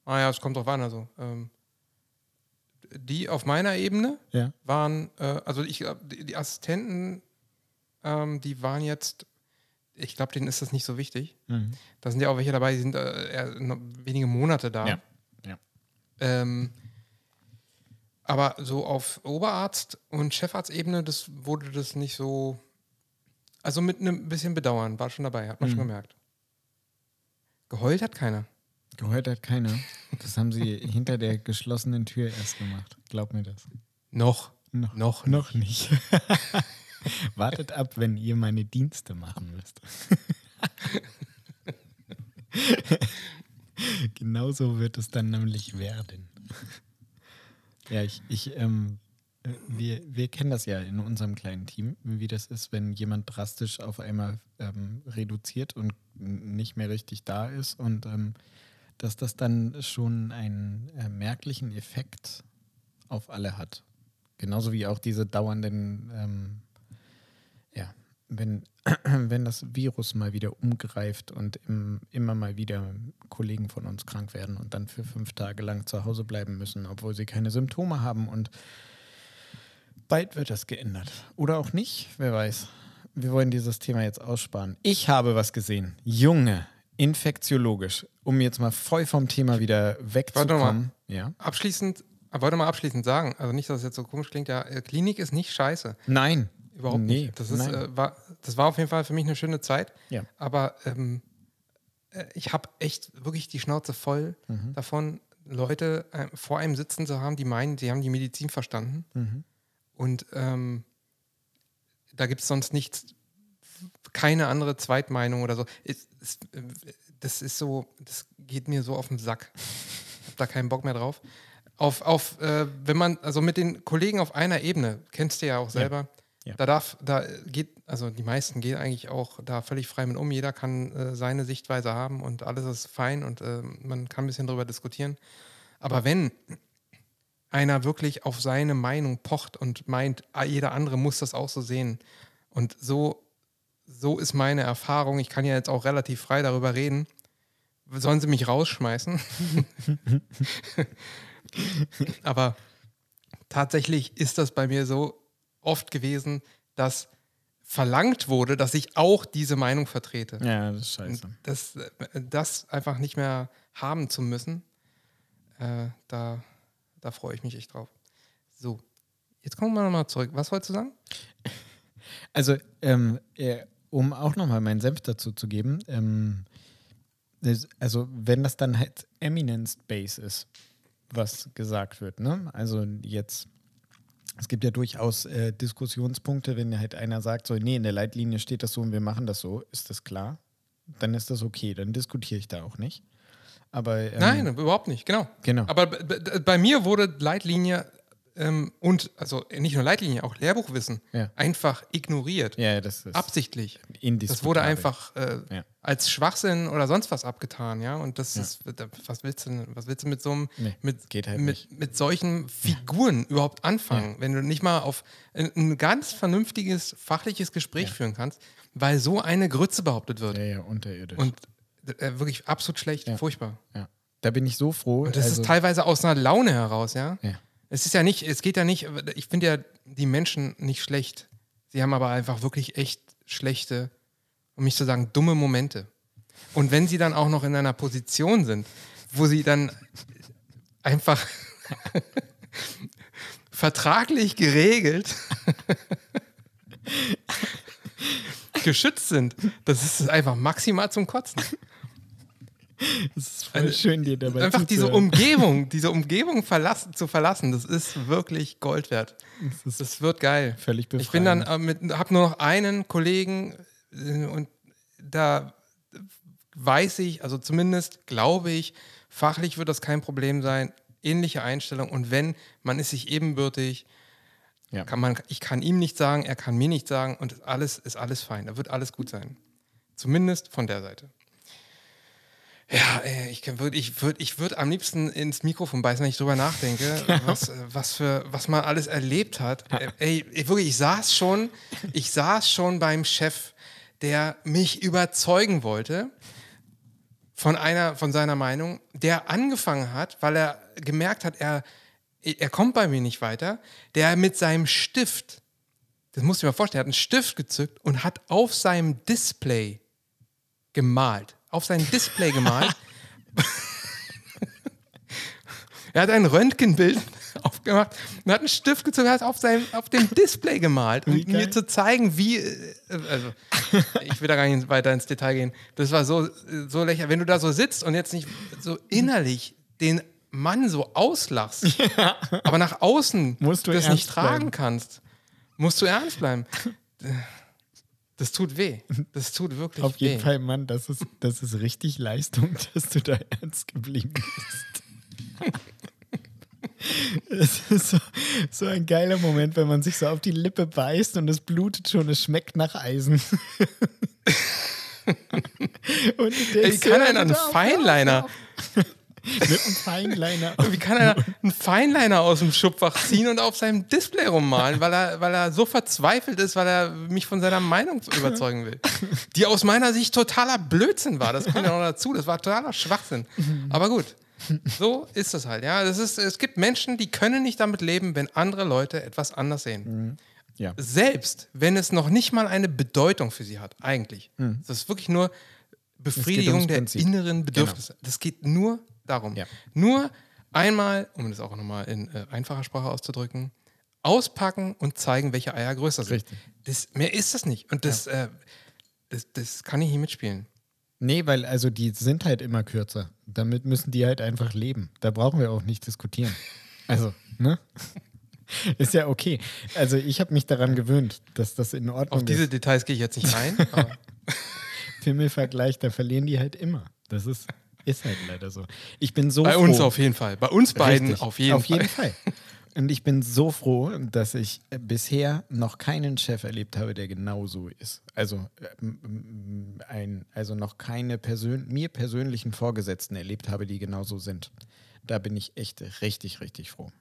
Ah ja, es kommt drauf an. Also ähm, die auf meiner Ebene Ja. waren, äh, also ich glaub, die, die Assistenten, ähm, die waren jetzt ich glaube, denen ist das nicht so wichtig. Mhm. Da sind ja auch welche dabei, die sind äh, wenige Monate da. Ja. ja. Ähm, aber so auf Oberarzt- und Chefarztebene, das wurde das nicht so. Also mit einem bisschen Bedauern war schon dabei, hat man Mhm. schon gemerkt. Geheult hat keiner. Gehört hat keiner. Das haben sie hinter der geschlossenen Tür erst gemacht. Glaub mir das. Noch. Noch, Noch noch nicht. Wartet ab, wenn ihr meine Dienste machen müsst. Genauso wird es dann nämlich werden. Ja, ich, ich ähm, äh, wir, wir kennen das ja in unserem kleinen Team, wie das ist, wenn jemand drastisch auf einmal ähm, reduziert und nicht mehr richtig da ist und ähm, dass das dann schon einen äh, merklichen Effekt auf alle hat. Genauso wie auch diese dauernden, ähm, wenn, wenn das Virus mal wieder umgreift und im, immer mal wieder Kollegen von uns krank werden und dann für fünf Tage lang zu Hause bleiben müssen, obwohl sie keine Symptome haben und bald wird das geändert. Oder auch nicht, wer weiß. Wir wollen dieses Thema jetzt aussparen. Ich habe was gesehen. Junge, infektiologisch, um jetzt mal voll vom Thema wieder wegzukommen. Ja. Abschließend, wollte mal abschließend sagen, also nicht, dass es jetzt so komisch klingt, ja, äh, Klinik ist nicht scheiße. Nein. Überhaupt Nee, nicht. Das, ist, äh, war, das war auf jeden Fall für mich eine schöne Zeit. Ja. Aber ähm, äh, ich habe echt wirklich die Schnauze voll Mhm. davon, Leute äh, vor einem sitzen zu haben, die meinen, sie haben die Medizin verstanden. Mhm. Und ähm, da gibt es sonst nichts, keine andere Zweitmeinung oder so. Es, es, das ist so, das geht mir so auf den Sack. Ich habe da keinen Bock mehr drauf. Auf, auf äh, wenn man, also mit den Kollegen auf einer Ebene, kennst du ja auch selber, Ja. Da darf, da geht, also die meisten gehen eigentlich auch da völlig frei mit um. Jeder kann äh, seine Sichtweise haben und alles ist fein und äh, man kann ein bisschen drüber diskutieren. Aber wenn einer wirklich auf seine Meinung pocht und meint, ah, jeder andere muss das auch so sehen. Und so, so ist meine Erfahrung. Ich kann ja jetzt auch relativ frei darüber reden. Sollen sie mich rausschmeißen? Aber tatsächlich ist das bei mir so oft gewesen, dass verlangt wurde, dass ich auch diese Meinung vertrete. Ja, das ist scheiße. Das, äh, das einfach nicht mehr haben zu müssen, äh, da, da freue ich mich echt drauf. So, jetzt kommen wir nochmal zurück. Was wolltest du sagen? Also, ähm, äh, um auch nochmal meinen Senf dazu zu geben, ähm, das, also wenn das dann halt eminence-based ist, was gesagt wird, ne? Also jetzt, es gibt ja durchaus äh, Diskussionspunkte, wenn halt einer sagt, so, nee, in der Leitlinie steht das so und wir machen das so, ist das klar? Dann ist das okay, dann diskutiere ich da auch nicht. Aber ähm, Nein, überhaupt nicht, genau. Genau. Aber bei mir wurde Leitlinie ähm, und, also nicht nur Leitlinie, auch Lehrbuchwissen Ja. einfach ignoriert. ja, das ist Absichtlich. Das wurde einfach äh, Ja. als Schwachsinn oder sonst was abgetan, ja. Und das Ja. ist, was willst du, was willst du mit so einem, Nee, mit, geht halt mit, mit solchen Figuren überhaupt anfangen, wenn du nicht mal auf ein, ein ganz vernünftiges, fachliches Gespräch führen kannst, weil so eine Grütze behauptet wird. Ja, ja, unterirdisch. Und äh, wirklich absolut schlecht, furchtbar. ja. Da bin ich so froh. Und das also, ist teilweise aus einer Laune heraus, ja. Ja. Es ist ja nicht, es geht ja nicht, ich finde ja die Menschen nicht schlecht. Sie haben aber einfach wirklich echt schlechte, um nicht zu sagen, dumme Momente. Und wenn sie dann auch noch in einer Position sind, wo sie dann einfach vertraglich geregelt geschützt sind, das ist einfach maximal zum Kotzen. Es ist voll schön, dir dabei Einfach diese. Umgebung, diese Umgebung verlassen, zu verlassen, das ist wirklich Gold wert. Das Das wird geil. völlig befreiend. Ich bin dann äh, habe nur noch einen Kollegen äh, und da weiß ich, also zumindest glaube ich, fachlich wird das kein Problem sein. Ähnliche Einstellung und wenn man ist sich ebenbürtig, Ja. kann man, ich kann ihm nicht sagen, er kann mir nicht sagen und das alles ist alles fein. Da wird alles gut sein. Zumindest von der Seite. Ja, ey, ich würde ich würd, ich würd am liebsten ins Mikrofon beißen, wenn ich drüber nachdenke, was, was, für, was man alles erlebt hat. Ey, wirklich, ich saß schon, ich saß schon beim Chef, der mich überzeugen wollte von einer, von seiner Meinung, der angefangen hat, weil er gemerkt hat, er, er kommt bei mir nicht weiter, der mit seinem Stift, das du dir mal vorstellen, er hat einen Stift gezückt und hat auf seinem Display gemalt. Auf sein Display gemalt. er hat ein Röntgenbild aufgemacht und hat einen Stift gezogen, hat auf, seinem, auf dem Display gemalt, um mir zu zeigen, wie. äh, Also, ich will da gar nicht weiter ins Detail gehen. Das war so, so lächerlich. Wenn du da so sitzt und jetzt nicht so innerlich den Mann so auslachst, aber nach außen Musst du das ernst nicht tragen bleiben. kannst, musst du ernst bleiben. Das tut weh. Das tut wirklich Auf weh. jeden Fall, Mann, das ist, das ist richtig Leistung, dass du da ernst geblieben bist. Es ist so, so ein geiler Moment, wenn man sich so auf die Lippe beißt und es blutet schon, es schmeckt nach Eisen. und Ey, kann einen auf, auf, Feinliner, auf. Mit einem Feinliner. wie kann einer einen Feinliner aus dem Schubfach ziehen und auf seinem Display rummalen, weil er, weil er so verzweifelt ist, weil er mich von seiner Meinung überzeugen will. Die aus meiner Sicht totaler Blödsinn war. Das kommt ja noch dazu. Das war totaler Schwachsinn. Aber gut. So ist es halt, ja. Das ist, es gibt Menschen, die können nicht damit leben, wenn andere Leute etwas anders sehen. Ja. Selbst wenn es noch nicht mal eine Bedeutung für sie hat, eigentlich. Das ist wirklich nur Befriedigung der inneren Bedürfnisse. Das geht nur darum. Ja. Nur einmal, um das auch nochmal in äh, einfacher Sprache auszudrücken, auspacken und zeigen, welche Eier größer sind. Richtig. Das, mehr ist das nicht. Und das, äh, das, das kann ich nicht mitspielen. Nee, weil also die sind halt immer kürzer. Damit müssen die halt einfach leben. Da brauchen wir auch nicht diskutieren. Also, ne? Ist ja okay. Also ich habe mich daran gewöhnt, dass das in Ordnung Auf diese ist. Details gehe ich jetzt nicht aber Pimmelvergleich, da verlieren die halt immer. Das ist, ist halt leider so. Ich bin so bei froh. uns auf jeden Fall. Bei uns beiden Richtig, auf jeden auf Fall. jeden Fall. Und ich bin so froh, dass ich äh, bisher noch keinen Chef erlebt habe, der genauso ist. Also, ähm, ähm, ein, also noch keine Persön mir persönlichen Vorgesetzten erlebt habe, die genauso sind. Da bin ich echt richtig, richtig froh.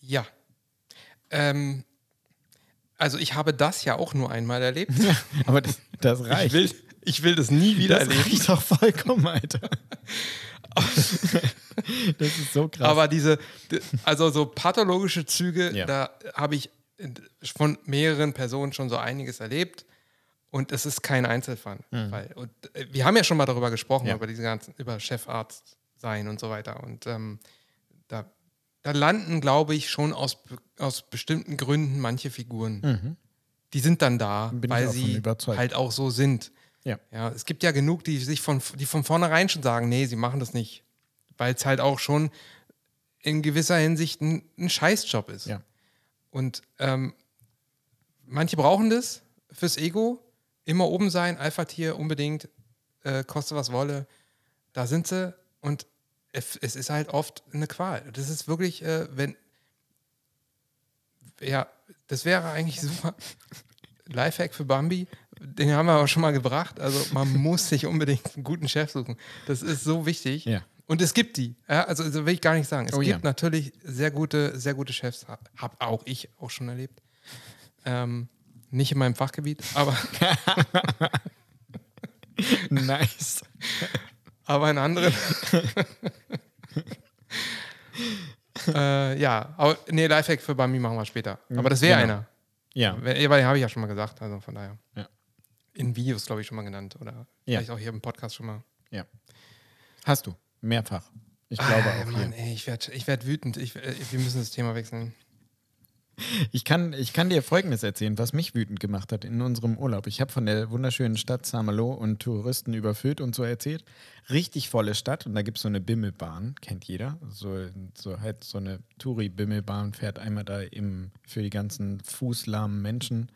Ja. Ähm, also ich habe das ja auch nur einmal erlebt. Aber das, das reicht. Ich will, ich will das nie wieder das erleben. reicht doch vollkommen, Alter. das ist so krass. Aber diese, also so pathologische Züge, Ja. da habe ich von mehreren Personen schon so einiges erlebt. Und es ist kein Einzelfall. Weil- Und äh, wir haben ja schon mal darüber gesprochen, Mhm. Ja. über diese ganzen, über Chefarzt sein und so weiter. Und ähm, da, da landen, glaube ich, schon aus, aus bestimmten Gründen manche Figuren. Die sind dann da, Mhm. Bin weil sie halt auch so sind. Ja. Ja, es gibt ja genug, die sich von, die von vornherein schon sagen, nee, sie machen das nicht. Weil es halt auch schon in gewisser Hinsicht ein, ein Scheißjob ist. Ja. Und ähm, manche brauchen das fürs Ego. Immer oben sein, Alpha-Tier unbedingt, äh, koste was wolle. Da sind sie und es, es ist halt oft eine Qual. Das ist wirklich, äh, wenn. Ja, das wäre eigentlich super. Lifehack für Bambi, den haben wir aber schon mal gebracht. Also man muss sich unbedingt einen guten Chef suchen. Das ist so wichtig. Ja. Und es gibt die. Ja, also, also will ich gar nicht sagen. Es Oh gibt ja. natürlich sehr gute, sehr gute Chefs. Habe hab auch ich auch schon erlebt. Ähm, nicht in meinem Fachgebiet, aber, nice. aber in anderen. äh, ja, aber nee, Lifehack für Bambi machen wir später. Aber das wäre Genau. einer. Ja. Weil den habe ich ja schon mal gesagt, also von daher. Ja. In Videos, glaube ich, schon mal genannt. Oder Ja. vielleicht auch hier im Podcast schon mal. ja. Hast du. Mehrfach. Ich glaube Ah, auch Mann, hier. ey, ich werde ich werd wütend. Ich, äh, wir müssen das Thema wechseln. Ich kann, ich kann dir Folgendes erzählen, was mich wütend gemacht hat in unserem Urlaub. Ich habe von der wunderschönen Stadt Saint-Malo und Touristen überfüllt und so erzählt. Richtig volle Stadt und da gibt es so eine Bimmelbahn, kennt jeder. So, so halt so eine Touri-Bimmelbahn fährt einmal da im, für die ganzen fußlahmen Menschen,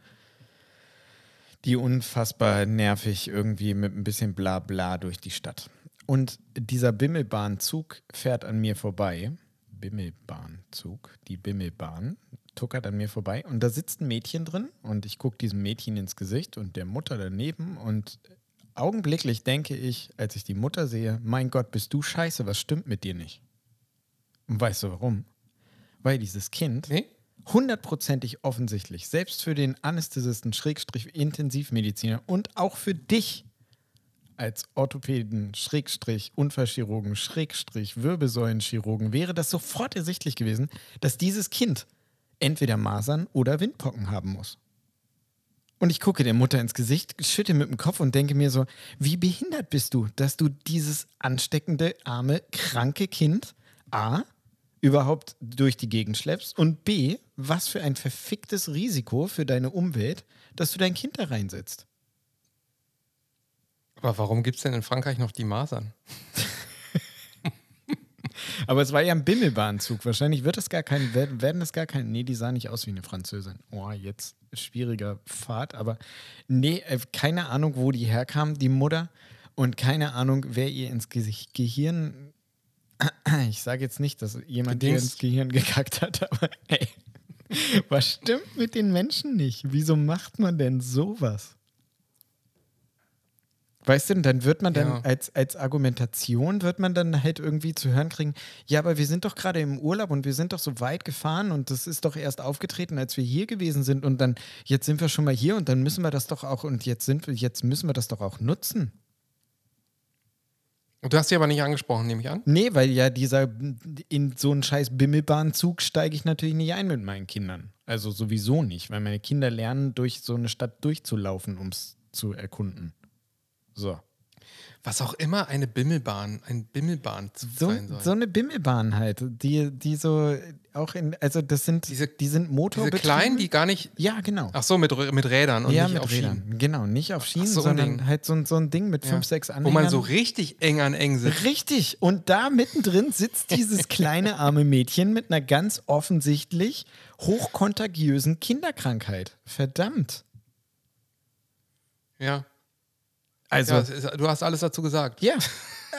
die unfassbar nervig irgendwie mit ein bisschen Blabla durch die Stadt. Und dieser Bimmelbahnzug fährt an mir vorbei. Bimmelbahnzug, die Bimmelbahn, tuckert an mir vorbei und da sitzt ein Mädchen drin und ich gucke diesem Mädchen ins Gesicht und der Mutter daneben und augenblicklich denke ich, als ich die Mutter sehe, mein Gott, bist du scheiße, was stimmt mit dir nicht? Und weißt du warum? Weil dieses Kind Nee? Hundertprozentig offensichtlich, selbst für den Anästhesisten, Schrägstrich Intensivmediziner und auch für dich als Orthopäden, Schrägstrich Unfallchirurgen, Schrägstrich Wirbelsäulenchirurgen, wäre das sofort ersichtlich gewesen, dass dieses Kind entweder Masern oder Windpocken haben muss. Und ich gucke der Mutter ins Gesicht, schütte mit dem Kopf und denke mir so, wie behindert bist du, dass du dieses ansteckende, arme, kranke Kind A überhaupt durch die Gegend schleppst und B, was für ein verficktes Risiko für deine Umwelt, dass du dein Kind da reinsetzt. Aber warum gibt es denn in Frankreich noch die Masern? Aber es war ja ein Bimmelbahnzug. Wahrscheinlich wird das gar kein, werden das gar kein. Nee, die sah nicht aus wie eine Französin. Oh, jetzt schwieriger Pfad. Aber nee, äh, keine Ahnung, wo die herkam, die Mutter. Und keine Ahnung, wer ihr ins Gehirn. Ich sage jetzt nicht, dass jemand ihr ins Gehirn gekackt hat, aber hey, was stimmt mit den Menschen nicht? Wieso macht man denn sowas? Weißt du, dann wird man dann ja. als, als Argumentation, wird man dann halt irgendwie zu hören kriegen, ja, aber wir sind doch gerade im Urlaub und wir sind doch so weit gefahren und das ist doch erst aufgetreten, als wir hier gewesen sind und dann, jetzt sind wir schon mal hier und dann müssen wir das doch auch, und jetzt sind wir, jetzt müssen wir das doch auch nutzen. Du hast sie aber nicht angesprochen, nehme ich an? Nee, weil ja dieser, in so einen scheiß Bimmelbahnzug steige ich natürlich nicht ein mit meinen Kindern. Also sowieso nicht, weil meine Kinder lernen, durch so eine Stadt durchzulaufen, um es zu erkunden. So. Was auch immer eine Bimmelbahn, ein Bimmelbahn so, sein soll. So eine Bimmelbahn halt, die, die so auch in, also das sind, diese, die sind Motorbetriebe. Diese kleinen, die gar nicht. Ja, genau. Ach so, mit, mit Rädern und ja, nicht mit auf Rädern. Schienen. Genau, nicht auf Schienen, so sondern halt so, so ein Ding mit ja. fünf, sechs Anhängern. Wo man so richtig eng an eng sitzt. Richtig. Und da mittendrin sitzt dieses kleine arme Mädchen mit einer ganz offensichtlich hochkontagiösen Kinderkrankheit. Verdammt. Ja. Also, ja, ist, du hast alles dazu gesagt. Ja,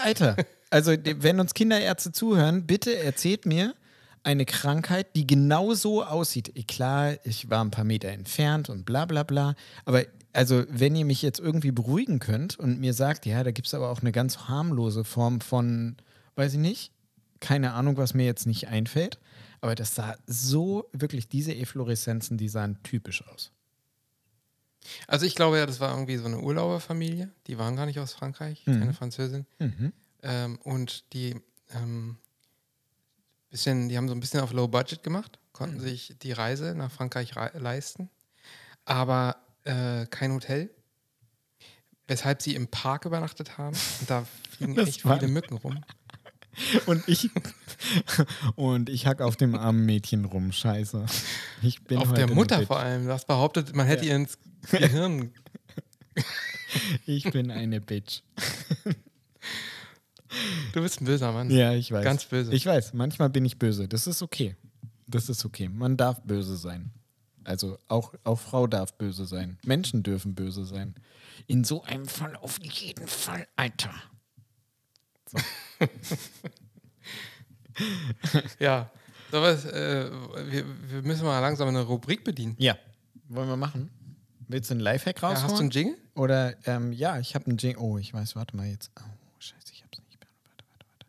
Alter. Also, wenn uns Kinderärzte zuhören, bitte erzählt mir eine Krankheit, die genau so aussieht. Klar, ich war ein paar Meter entfernt und bla bla bla. Aber also, wenn ihr mich jetzt irgendwie beruhigen könnt und mir sagt, ja, da gibt es aber auch eine ganz harmlose Form von, weiß ich nicht, keine Ahnung, was mir jetzt nicht einfällt. Aber das sah so wirklich, diese Effloreszenzen, die sahen typisch aus. Also ich glaube ja, das war irgendwie so eine Urlauberfamilie. Die waren gar nicht aus Frankreich, mhm. keine Französin. Mhm. Ähm, und die ähm, bisschen, die haben so ein bisschen auf Low Budget gemacht, konnten mhm. sich die Reise nach Frankreich leisten, aber äh, kein Hotel. Weshalb sie im Park übernachtet haben. Und da fliegen echt viele Mücken rum. Und ich und ich hack auf dem armen Mädchen rum. Scheiße. Ich bin auf der Mutter vor allem. Du hast behauptet, man hätte ja. ihr ins Gehirn. ich bin eine Bitch. Du bist ein böser Mann. Ja, ich weiß. Ganz böse. Ich weiß, manchmal bin ich böse. Das ist okay. Das ist okay. Man darf böse sein. Also auch, auch Frau darf böse sein. Menschen dürfen böse sein. In so einem Fall auf jeden Fall, Alter. So. ja, so was, äh, wir, wir, müssen mal langsam eine Rubrik bedienen. Ja, wollen wir machen. Willst du einen Lifehack rausholen? Ja, hast du einen Jingle? Oder, ähm, ja, ich habe einen Jingle. Oh, ich weiß, warte mal jetzt. Oh, scheiße, ich hab's nicht. Warte, warte,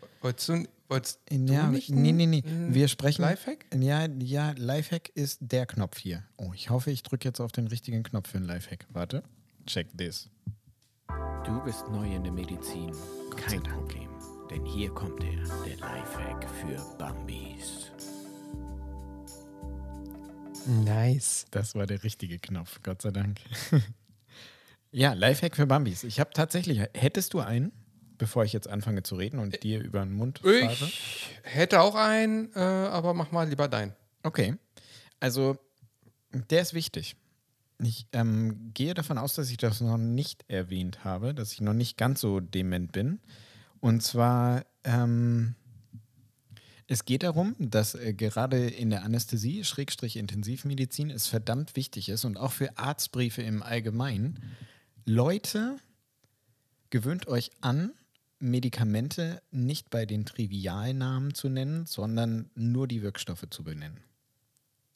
warte. Wolltest du, wolltest ja, du nicht? Nee, nee, nee. Wir sprechen. Lifehack? Ja, ja, Lifehack ist der Knopf hier. Oh, ich hoffe, ich drücke jetzt auf den richtigen Knopf für einen Lifehack. Warte. Check this. Du bist neu in der Medizin. Kein Problem. Denn hier kommt er, der Lifehack für Bambis. Nice. Das war der richtige Knopf, Gott sei Dank. ja, Lifehack für Bambis. Ich habe tatsächlich, hättest du einen, bevor ich jetzt anfange zu reden und dir über den Mund fahre? Ich hätte auch einen, äh, aber mach mal lieber deinen. Okay. Also, der ist wichtig. Ich ähm, gehe davon aus, dass ich das noch nicht erwähnt habe, dass ich noch nicht ganz so dement bin. Und zwar, ähm, es geht darum, dass äh, gerade in der Anästhesie, Schrägstrich Intensivmedizin, es verdammt wichtig ist und auch für Arztbriefe im Allgemeinen, Leute, gewöhnt euch an, Medikamente nicht bei den Trivialnamen zu nennen, sondern nur die Wirkstoffe zu benennen.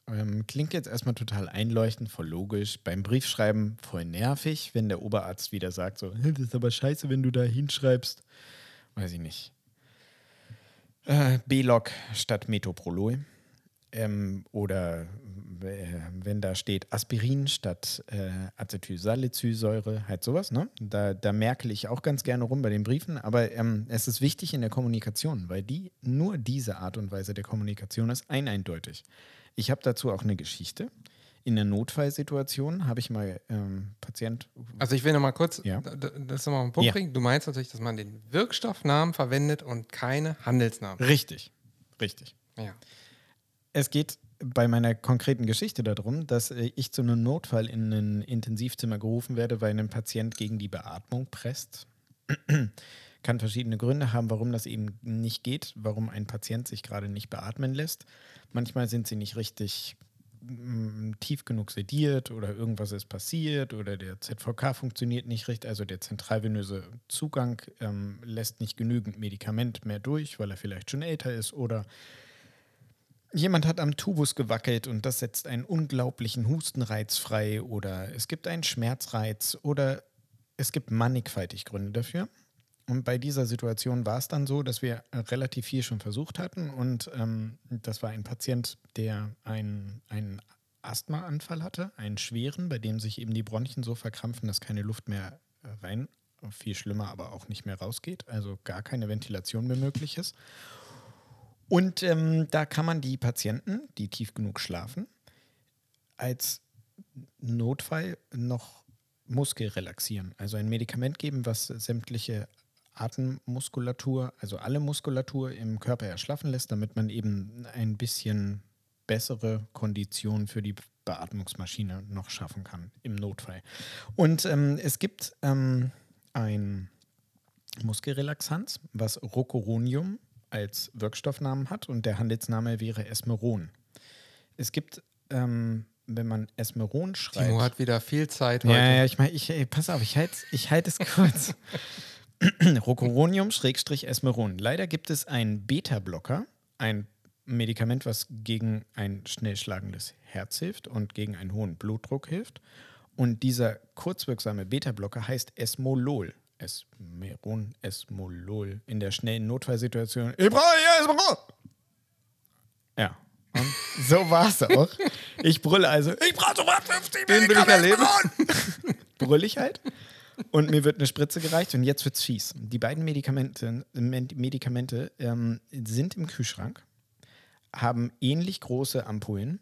Ähm, klingt jetzt erstmal total einleuchtend, voll logisch. Beim Briefschreiben voll nervig, wenn der Oberarzt wieder sagt, so, das ist aber scheiße, wenn du da hinschreibst weiß ich nicht, äh, B-Log statt Metoprolol. Ähm, oder äh, wenn da steht Aspirin statt äh, Acetylsalicylsäure, halt sowas, ne? Da, da merke ich auch ganz gerne rum bei den Briefen, aber ähm, es ist wichtig in der Kommunikation, weil die nur diese Art und Weise der Kommunikation ist eineindeutig. Ich habe dazu auch eine Geschichte. In der Notfallsituation habe ich mal ähm, Patient. Also ich will noch mal kurz Ja. das noch mal auf den Punkt Ja. bringen. Du meinst natürlich, dass man den Wirkstoffnamen verwendet und keine Handelsnamen. Richtig, richtig. Ja. Es geht bei meiner konkreten Geschichte darum, dass äh, ich zu einem Notfall in ein Intensivzimmer gerufen werde, weil ein Patient gegen die Beatmung presst. Kann verschiedene Gründe haben, warum das eben nicht geht, warum ein Patient sich gerade nicht beatmen lässt. Manchmal sind sie nicht richtig tief genug sediert oder irgendwas ist passiert oder der ZVK funktioniert nicht richtig, also der zentralvenöse Zugang ähm, lässt nicht genügend Medikament mehr durch, weil er vielleicht schon älter ist oder Jemand hat am Tubus gewackelt und das setzt einen unglaublichen Hustenreiz frei oder es gibt einen Schmerzreiz oder es gibt mannigfaltig Gründe dafür. Und bei dieser Situation war es dann so, dass wir äh, relativ viel schon versucht hatten und ähm, das war ein Patient, der einen, einen Asthmaanfall hatte, einen schweren, bei dem sich eben die Bronchien so verkrampfen, dass keine Luft mehr äh, rein, viel schlimmer, aber auch nicht mehr rausgeht, also gar keine Ventilation mehr möglich ist. Und ähm, da kann man die Patienten, die tief genug schlafen, als Notfall noch Muskel relaxieren. Also ein Medikament geben, was sämtliche Atemmuskulatur, also alle Muskulatur im Körper erschlaffen lässt, damit man eben ein bisschen bessere Konditionen für die Beatmungsmaschine noch schaffen kann im Notfall. Und ähm, es gibt ähm, ein Muskelrelaxanz, was Rocuronium als Wirkstoffnamen hat und der Handelsname wäre Esmeron. Es gibt, ähm, wenn man Esmeron schreibt. Timo hat wieder viel Zeit heute. Ja, ja, ich meine, ich, ey, pass auf, ich halte ich halt es kurz. Rocuronium Schrägstrich Esmeron. Leider gibt es einen Beta-Blocker, ein Medikament, was gegen ein schnell schlagendes Herz hilft und gegen einen hohen Blutdruck hilft. Und dieser kurzwirksame Beta-Blocker heißt Esmolol. Esmeron, Esmolol. In der schnellen Notfallsituation. Ich brauche hier Esmeron! Ja. Und so war es auch. Ich brülle also, ich brauche sofort 50 Den will ich erleben. brüll ich halt. Und mir wird eine Spritze gereicht und jetzt wird's fies. Die beiden Medikamente, Med- Medikamente ähm, sind im Kühlschrank, haben ähnlich große Ampullen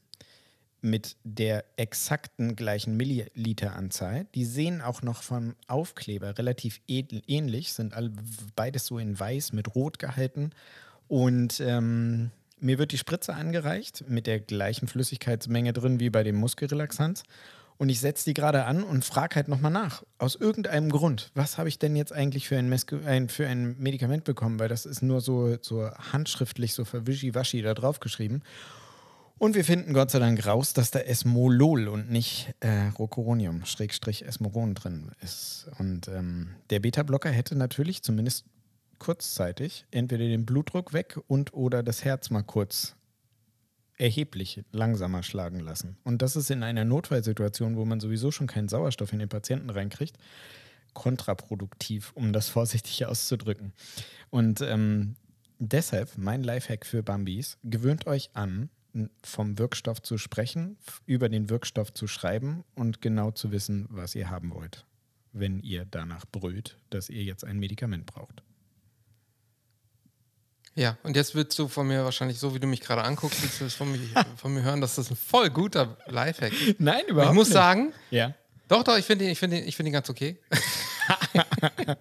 mit der exakten gleichen Milliliteranzahl. Die sehen auch noch vom Aufkleber relativ ähnl- ähnlich, sind alle, beides so in weiß mit rot gehalten. Und ähm, mir wird die Spritze angereicht mit der gleichen Flüssigkeitsmenge drin wie bei dem Muskelrelaxanz. Und ich setze die gerade an und frage halt nochmal nach. Aus irgendeinem Grund. Was habe ich denn jetzt eigentlich für ein, Meske ein, für ein Medikament bekommen? Weil das ist nur so, so handschriftlich, so verwischiwaschi da drauf geschrieben. Und wir finden Gott sei Dank raus, dass da Esmolol und nicht äh, Rocuronium, Schrägstrich Esmoron drin ist. Und ähm, der Beta-Blocker hätte natürlich zumindest kurzzeitig entweder den Blutdruck weg und oder das Herz mal kurz erheblich langsamer schlagen lassen. Und das ist in einer Notfallsituation, wo man sowieso schon keinen Sauerstoff in den Patienten reinkriegt, kontraproduktiv, um das vorsichtig auszudrücken. Und ähm, deshalb mein Lifehack für Bambis, gewöhnt euch an, vom Wirkstoff zu sprechen, über den Wirkstoff zu schreiben und genau zu wissen, was ihr haben wollt, wenn ihr danach brüllt, dass ihr jetzt ein Medikament braucht. Ja, und jetzt willst du von mir wahrscheinlich, so wie du mich gerade anguckst, willst du es von, mir, von mir hören, dass das ein voll guter Lifehack ist. Nein, Und ich muss sagen, Ja. doch, doch, ich finde ihn, finde ihn ganz okay.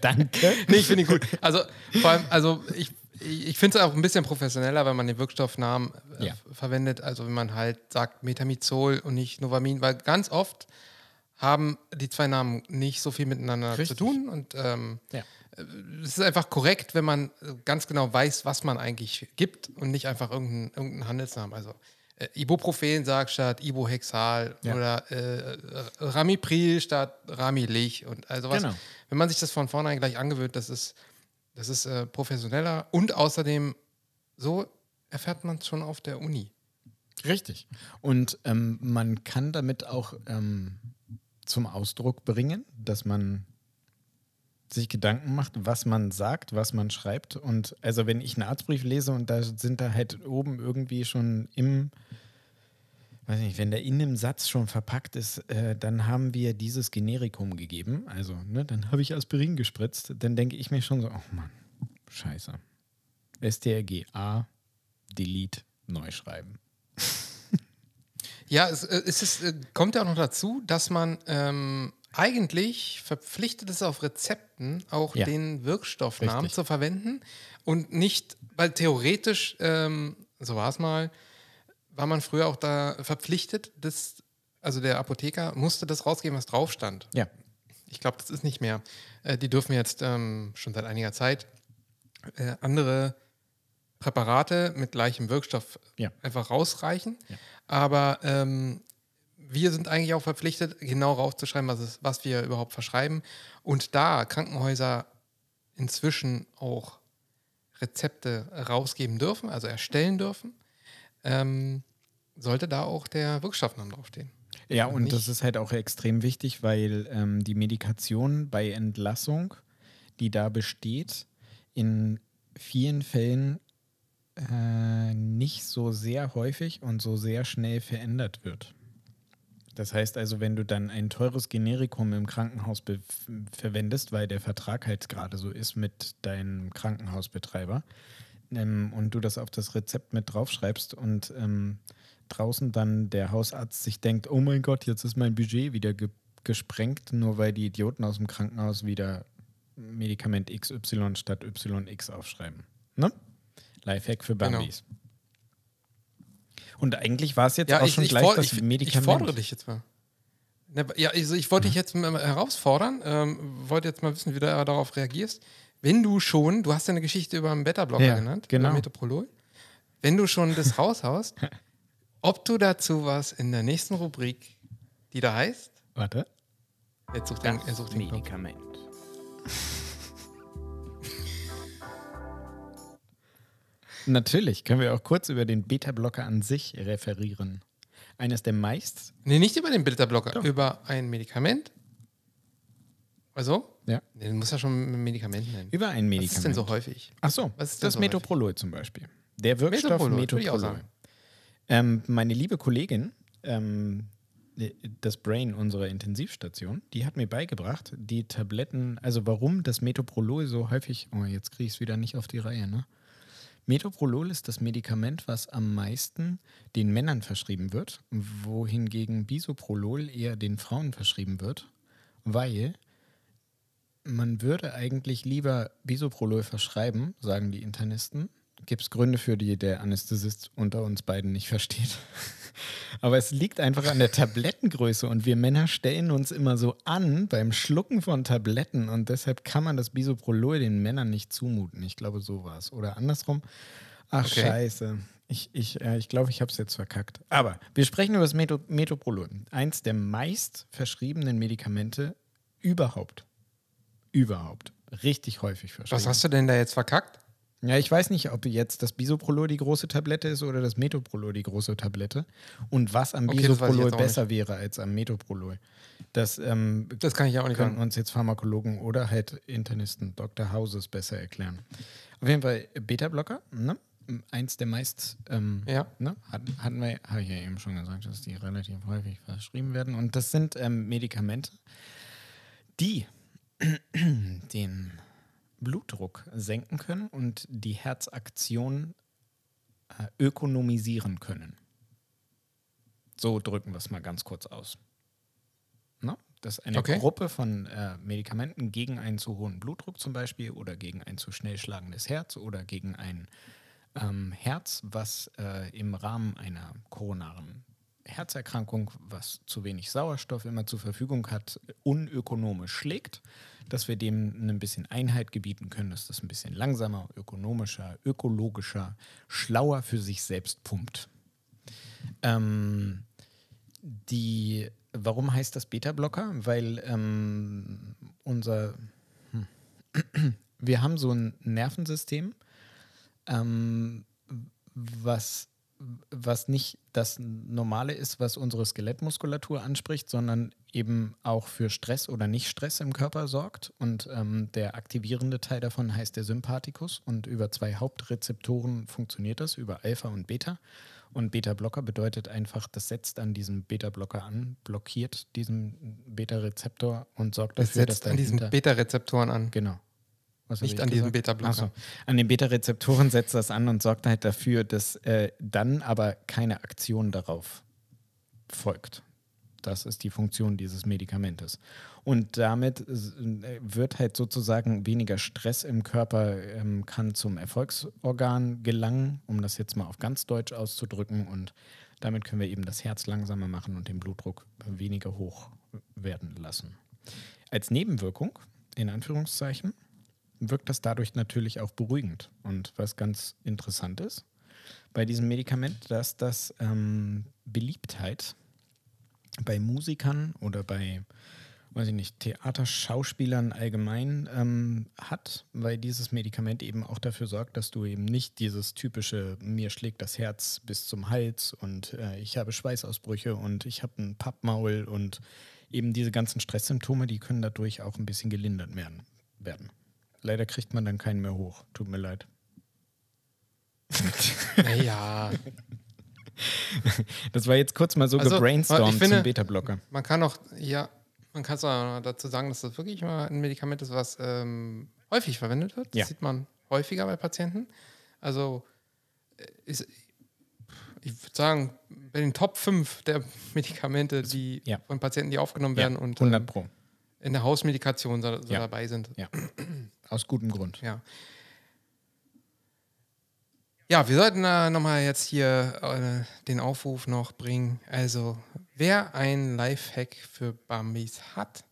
Danke. nee, ich finde ihn gut. Also, vor allem, also ich, ich finde es auch ein bisschen professioneller, wenn man den Wirkstoffnamen äh, Ja. verwendet. Also, wenn man halt sagt Metamizol und nicht Novamin, weil ganz oft haben die zwei Namen nicht so viel miteinander Richtig. zu tun und ähm, Ja. Es ist einfach korrekt, wenn man äh, ganz genau weiß, was man eigentlich gibt und nicht einfach irgendeinen irgendeinen Handelsnamen. Also äh, Ibuprofen sagt statt Ibohexal Ja. oder äh, Ramipril statt Ramilich und also was. Genau. Wenn man sich das von vornherein gleich angewöhnt, das ist, das ist äh, professioneller und außerdem so erfährt man es schon auf der Uni. Richtig. Und ähm, man kann damit auch ähm, zum Ausdruck bringen, dass man sich Gedanken macht, was man sagt, was man schreibt. Und also wenn ich einen Arztbrief lese und da sind da halt oben irgendwie schon im, weiß nicht, wenn der in einem Satz schon verpackt ist, äh, dann haben wir dieses Generikum gegeben. Also, ne, dann habe ich Aspirin gespritzt. Dann denke ich mir schon so, oh Mann, scheiße. STRG A, Delete, neu schreiben. Ja, es, äh, es ist, äh, kommt ja auch noch dazu, dass man ähm, eigentlich verpflichtet ist, auf Rezepten auch Ja. den Wirkstoffnamen Richtig. zu verwenden und nicht, weil theoretisch, ähm, so war es mal, war man früher auch da verpflichtet, das, also der Apotheker musste das rausgeben, was drauf stand. Ja. Ich glaube, das ist nicht mehr. Äh, die dürfen jetzt ähm, schon seit einiger Zeit äh, andere Präparate mit gleichem Wirkstoff Ja. einfach rausreichen. Ja. Aber ähm, wir sind eigentlich auch verpflichtet, genau rauszuschreiben, was, es, was wir überhaupt verschreiben. Und da Krankenhäuser inzwischen auch Rezepte rausgeben dürfen, also erstellen dürfen, ähm, sollte da auch der Wirkstoffname draufstehen. Ja, und nicht- das ist halt auch extrem wichtig, weil ähm, die Medikation bei Entlassung, die da besteht, in vielen Fällen äh, nicht so sehr häufig und so sehr schnell verändert wird. Das heißt also, wenn du dann ein teures Generikum im Krankenhaus verwendest, weil der Vertrag halt gerade so ist mit deinem Krankenhausbetreiber ähm, und du das auf das Rezept mit draufschreibst und ähm, draußen dann der Hausarzt sich denkt, oh mein Gott, jetzt ist mein Budget wieder ge gesprengt, nur weil die Idioten aus dem Krankenhaus wieder Medikament XY statt YX aufschreiben. Ne? Lifehack für Genau. Und eigentlich war es jetzt auch schon gleich for- das ich, Medikament. ich fordere dich jetzt mal. Ne, Ja, also ich wollte dich jetzt mal herausfordern, ähm, wollte jetzt mal wissen, wie du darauf reagierst. Wenn du schon, du hast ja eine Geschichte über einen Beta-Blocker Ja, genannt, genau. über Metoprolol. Wenn du schon das raushaust, ob du dazu was in der nächsten Rubrik, die da heißt, Warte. jetzt sucht den, er sucht den Knopf. Medikament. Natürlich können wir auch kurz über den Beta-Blocker an sich referieren. Eines der meist, Nee, nicht über den Beta-Blocker, über ein Medikament. Also? ja, Nee, du musst ja schon ein Medikament nennen. über ein Was Medikament. ist denn so häufig? Ach so, Was ist das so häufig? Metoprolol zum Beispiel. Der Wirkstoff Metoprolol, würde ich auch Metoprolol. sagen. Ähm, meine liebe Kollegin, ähm, das Brain unserer Intensivstation, die hat mir beigebracht, die Tabletten, also warum das Metoprolol so häufig, oh, jetzt kriege ich es wieder nicht auf die Reihe, ne? Metoprolol ist das Medikament, was am meisten den Männern verschrieben wird, wohingegen Bisoprolol eher den Frauen verschrieben wird, weil man würde eigentlich lieber Bisoprolol verschreiben, sagen die Internisten. Gibt es Gründe für, die der Anästhesist unter uns beiden nicht versteht. Aber es liegt einfach an der Tablettengröße und wir Männer stellen uns immer so an beim Schlucken von Tabletten und deshalb kann man das Bisoprolol den Männern nicht zumuten. Ich glaube, so war es. Oder andersrum. Ach, Okay. scheiße. Ich, ich, äh, ich glaube, ich habe es jetzt verkackt. Aber wir sprechen über das Meto Metoprolol. Eins der meist verschriebenen Medikamente überhaupt. Überhaupt. Richtig häufig verschrieben. Was hast du denn da jetzt verkackt? Ja, ich weiß nicht, ob jetzt das Bisoprolol die große Tablette ist oder das Metoprolol die große Tablette. Und was am Okay, Bisoprolol besser wäre als am Metoprolol. Das ähm, Das kann ich auch nicht können sagen. uns jetzt Pharmakologen oder halt Internisten, Dr. Hauses besser erklären. Auf jeden Fall Beta-Blocker, ne? Eins der meist, ähm, Ja. ne? Hatten, hatten wir, habe ich ja eben schon gesagt, dass die relativ häufig verschrieben werden. Und das sind ähm, Medikamente, die den Blutdruck senken können und die Herzaktion äh, ökonomisieren können. So drücken wir es mal ganz kurz aus. Ne? Das ist eine Okay. Gruppe von äh, Medikamenten gegen einen zu hohen Blutdruck zum Beispiel oder gegen ein zu schnell schlagendes Herz oder gegen ein ähm, Herz, was äh, im Rahmen einer koronaren Herzerkrankung, was zu wenig Sauerstoff immer zur Verfügung hat, unökonomisch schlägt, dass wir dem ein bisschen Einheit gebieten können, dass das ein bisschen langsamer, ökonomischer, ökologischer, schlauer für sich selbst pumpt. Ähm, die, warum heißt das Beta-Blocker? Weil ähm, unser, hm, wir haben so ein Nervensystem, ähm, was, was nicht das Normale ist, was unsere Skelettmuskulatur anspricht, sondern eben auch für Stress oder Nicht-Stress im Körper sorgt. Und ähm, der aktivierende Teil davon heißt der Sympathikus. Und über zwei Hauptrezeptoren funktioniert das, über Alpha und Beta. Und Beta-Blocker bedeutet einfach, das setzt an diesem Beta-Blocker an, blockiert diesen Beta-Rezeptor und sorgt dafür, dass setzt an diesen Beta-Rezeptoren an. Genau. Was Nicht ich an diesem gesagt? Beta-Blocker. So. An den Beta-Rezeptoren setzt das an und sorgt halt dafür, dass äh, dann aber keine Aktion darauf folgt. Das ist die Funktion dieses Medikamentes. Und damit äh, wird halt sozusagen weniger Stress im Körper, ähm, kann zum Erfolgsorgan gelangen, um das jetzt mal auf ganz Deutsch auszudrücken. Und damit können wir eben das Herz langsamer machen und den Blutdruck weniger hoch werden lassen. Als Nebenwirkung, in Anführungszeichen, wirkt das dadurch natürlich auch beruhigend. Und was ganz interessant ist bei diesem Medikament, dass das ähm, Beliebtheit bei Musikern oder bei, weiß ich nicht, Theaterschauspielern allgemein ähm, hat, weil dieses Medikament eben auch dafür sorgt, dass du eben nicht dieses typische, mir schlägt das Herz bis zum Hals und äh, ich habe Schweißausbrüche und ich habe ein Pappmaul und eben diese ganzen Stresssymptome, die können dadurch auch ein bisschen gelindert werden. werden. Leider kriegt man dann keinen mehr hoch. Tut mir leid. Naja. Das war jetzt kurz mal so Also, gebrainstormt finde- zum Beta-Blocker. Man kann auch, ja, man kann es auch dazu sagen, dass das wirklich mal ein Medikament ist, was ähm, häufig verwendet wird. Das Ja. sieht man häufiger bei Patienten. Also äh, ist, ich würde sagen, bei den Top 5 der Medikamente, die Ja. von Patienten, die aufgenommen Ja, werden und 100 ähm, Pro. in der Hausmedikation so, so Ja. dabei sind. Ja. Aus gutem Grund. Ja. Ja, wir sollten äh, nochmal jetzt hier äh, den Aufruf noch bringen. Also, wer ein Lifehack für Bambis hat,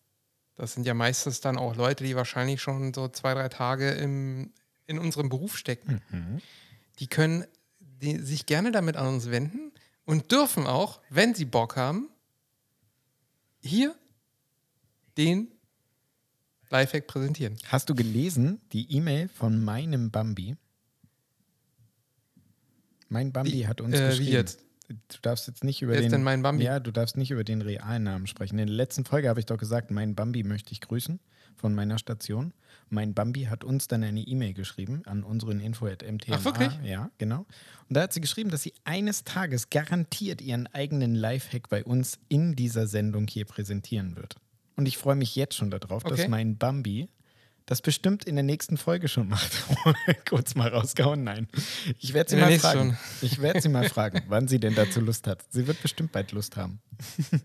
das sind ja meistens dann auch Leute, die wahrscheinlich schon so zwei, drei Tage im, in unserem Beruf stecken. Die können die, sich gerne damit an uns wenden und dürfen auch, wenn sie Bock haben, hier den Lifehack präsentieren. Hast du gelesen die E-Mail von meinem Bambi? Mein Bambi Wie- hat uns äh, wie geschrieben. jetzt? Du darfst jetzt nicht über Wer ist den. denn mein Bambi? Ja, du darfst nicht über den realen Namen sprechen. In der letzten Folge habe ich doch gesagt, mein Bambi möchte ich grüßen von meiner Station. Mein Bambi hat uns dann eine E-Mail geschrieben an unseren info.mtma. Ach, wirklich? Ja, genau. Und da hat sie geschrieben, dass sie eines Tages garantiert ihren eigenen Lifehack bei uns in dieser Sendung hier präsentieren wird. Und ich freue mich jetzt schon darauf, dass Okay. mein Bambi das bestimmt in der nächsten Folge schon macht. Kurz mal rausgehauen, nein. Ich werde sie In mal fragen. Ich werde sie mal fragen, wann sie denn dazu Lust hat. Sie wird bestimmt bald Lust haben.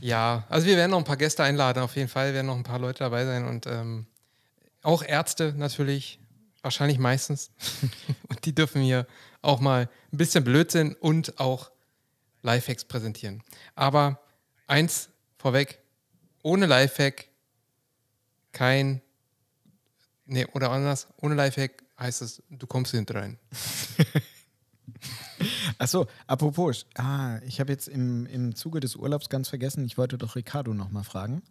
Ja, also wir werden noch ein paar Gäste einladen, auf jeden Fall werden noch ein paar Leute dabei sein und ähm, auch Ärzte natürlich, wahrscheinlich meistens. und die dürfen hier auch mal ein bisschen Blödsinn und auch Lifehacks präsentieren. Aber eins vorweg, ohne Lifehack kein, nee, oder anders, ohne Lifehack heißt es, du kommst nicht rein. Achso, apropos, ah, ich habe jetzt im, im Zuge des Urlaubs ganz vergessen, ich wollte doch Ricardo nochmal fragen,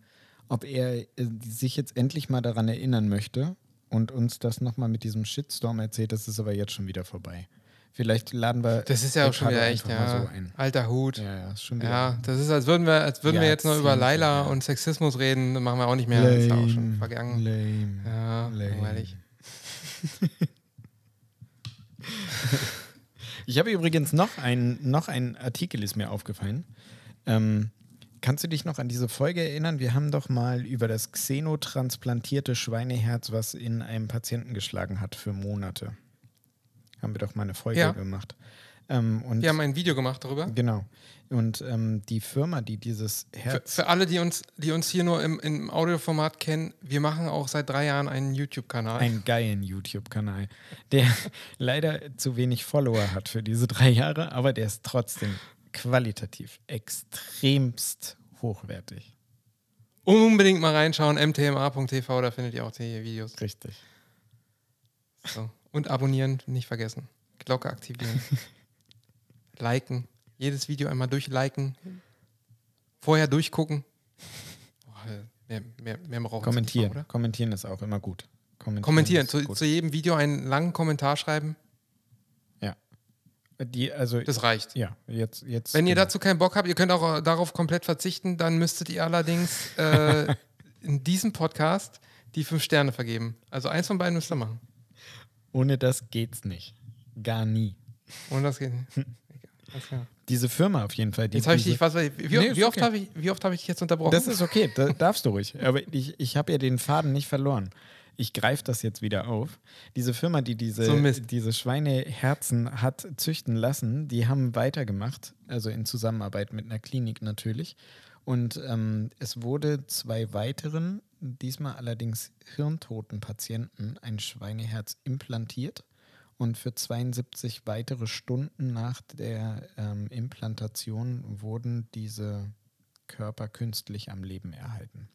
ob er äh, sich jetzt endlich mal daran erinnern möchte und uns das nochmal mit diesem Shitstorm erzählt. Das ist aber jetzt schon wieder vorbei. Vielleicht laden wir. Das ist ja auch schon wieder echt, ja, so ein. alter Hut. Ja, ja, ist schon wieder. Ja, das ist, als würden wir, als würden wir jetzt noch über Laila ja. und Sexismus reden, das machen wir auch nicht mehr. Das ist ja auch schon Lame, vergangen. Lame. Ja, lame. langweilig. Ich habe übrigens noch ein, noch ein Artikel, ist mir aufgefallen. Ähm, kannst du dich noch an diese Folge erinnern? Wir haben doch mal über das xenotransplantierte Schweineherz, was in einem Patienten geschlagen hat für Monate. Haben wir doch mal eine Folge Ja. gemacht. Ähm, und Wir haben ein Video gemacht darüber. genau. Und ähm, die Firma, die dieses Für, Herz. für alle, die uns, die uns hier nur im, im Audioformat kennen, wir machen auch seit drei Jahren einen YouTube-Kanal. einen geilen YouTube-Kanal, der leider zu wenig Follower hat für diese drei Jahre, aber der ist trotzdem qualitativ extremst hochwertig. Unbedingt mal reinschauen, mtma.tv, da findet ihr auch die Videos. Richtig. So. Und abonnieren, nicht vergessen. Glocke aktivieren. liken. Jedes Video einmal durchliken. Vorher durchgucken. Mehr, mehr, mehr Kommentieren. machen, oder? Kommentieren ist auch immer gut. Kommentieren. Kommentieren. Zu, gut. zu jedem Video einen langen Kommentar schreiben. ja. Die, also, Das reicht. ja, jetzt. jetzt Wenn ihr genau. dazu keinen Bock habt, ihr könnt auch äh, darauf komplett verzichten, dann müsstet ihr allerdings äh, in diesem Podcast die fünf Sterne vergeben. Also eins von beiden müsst ihr machen. Ohne das geht's nicht. Gar nie. Und das geht nicht. Diese Firma auf jeden Fall. Die, Jetzt habe ich diese, dich, was, wie, Nee, oft okay. habe ich, wie oft habe ich dich jetzt unterbrochen? Das ist okay, da darfst du ruhig. Aber ich, ich habe ja den Faden nicht verloren. ich greife das jetzt wieder auf. Diese Firma, die diese, So diese Schweineherzen hat züchten lassen, die haben weitergemacht, also in Zusammenarbeit mit einer Klinik natürlich. Und ähm, es wurde zwei weiteren, diesmal allerdings hirntoten Patienten, ein Schweineherz implantiert. Und für 72 weitere Stunden nach der ähm, Implantation wurden diese Körper künstlich am Leben erhalten.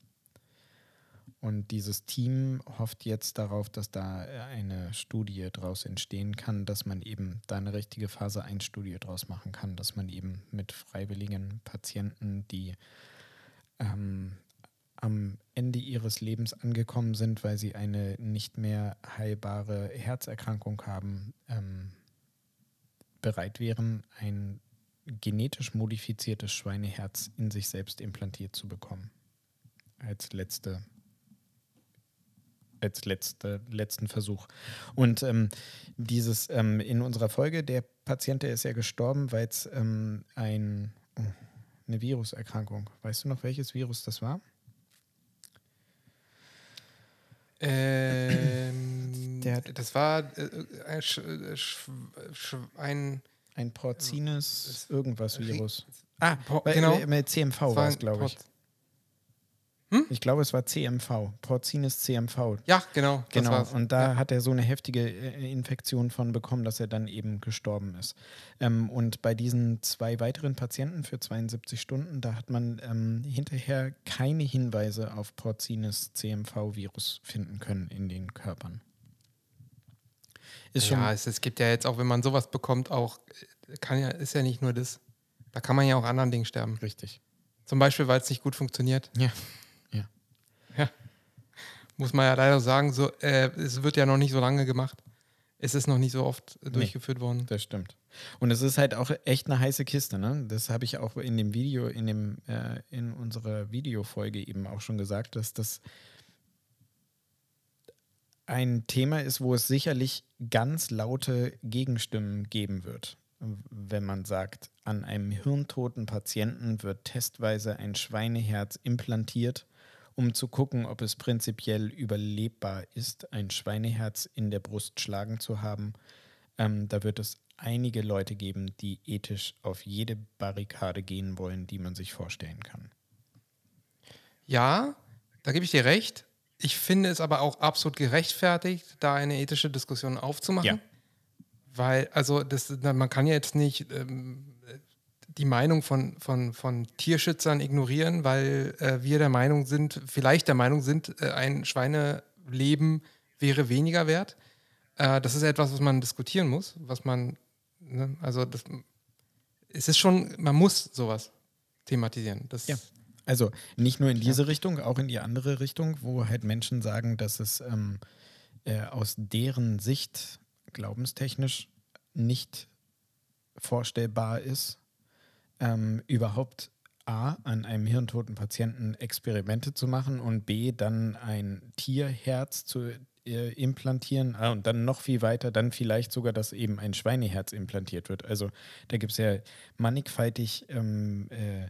Und dieses Team hofft jetzt darauf, dass da eine Studie daraus entstehen kann, dass man eben da eine richtige Phase 1 Studie draus machen kann, dass man eben mit freiwilligen Patienten, die ähm, am Ende ihres Lebens angekommen sind, weil sie eine nicht mehr heilbare Herzerkrankung haben, ähm, bereit wären, ein genetisch modifiziertes Schweineherz in sich selbst implantiert zu bekommen. Als letzte als letzte, letzten Versuch. Und ähm, dieses ähm, in unserer Folge, der Patient, der ist ja gestorben, weil es ähm, ein, oh, eine Viruserkrankung, weißt du noch, welches Virus das war? Ähm, das war äh, ein, Sch, äh, Sch, Sch, ein Ein Porcines irgendwas Virus. ah, Weil, genau. äh, Mit CMV war es, glaube ich. Ich glaube, es war CMV. Porcines CMV. Ja, genau. Genau, und da ja. hat er so eine heftige äh, Infektion von bekommen, dass er dann eben gestorben ist. Ähm, und bei diesen zwei weiteren Patienten für 72 Stunden, da hat man ähm, hinterher keine Hinweise auf Porcines CMV-Virus finden können in den Körpern. Ist schon ja, es, es gibt ja jetzt auch, wenn man sowas bekommt, auch äh, kann ja, ist ja nicht nur das. Da kann man ja auch an anderen Dingen sterben. richtig. Zum Beispiel, weil es nicht gut funktioniert. Ja. Ja. Muss man ja leider sagen, so, äh, es wird ja noch nicht so lange gemacht. Es ist noch nicht so oft äh, durchgeführt worden. Das stimmt. Und es ist halt auch echt eine heiße Kiste, ne? Das habe ich auch in dem Video, in dem, äh, in unserer Videofolge eben auch schon gesagt, dass das ein Thema ist, wo es sicherlich ganz laute Gegenstimmen geben wird. Wenn man sagt, an einem hirntoten Patienten wird testweise ein Schweineherz implantiert, um zu gucken, ob es prinzipiell überlebbar ist, ein Schweineherz in der Brust schlagen zu haben. Ähm, da wird es einige Leute geben, die ethisch auf jede Barrikade gehen wollen, die man sich vorstellen kann. Ja, da gebe ich dir recht. Ich finde es aber auch absolut gerechtfertigt, da eine ethische Diskussion aufzumachen. Ja. Weil, also, das, man kann ja jetzt nicht ähm, die Meinung von, von, von Tierschützern ignorieren, weil äh, wir der Meinung sind, vielleicht der Meinung sind, äh, ein Schweineleben wäre weniger wert. Äh, das ist etwas, was man diskutieren muss, was man, ne, also das, es ist schon, man muss sowas thematisieren. Das, Ja. Also nicht nur in diese Richtung, auch in die andere Richtung, wo halt Menschen sagen, dass es ähm, äh, aus deren Sicht glaubenstechnisch nicht vorstellbar ist, ähm, überhaupt A, an einem hirntoten Patienten Experimente zu machen und B, dann ein Tierherz zu äh, implantieren ah, und dann noch viel weiter, dann vielleicht sogar, dass eben ein Schweineherz implantiert wird. Also da gibt es ja mannigfaltig ähm, äh,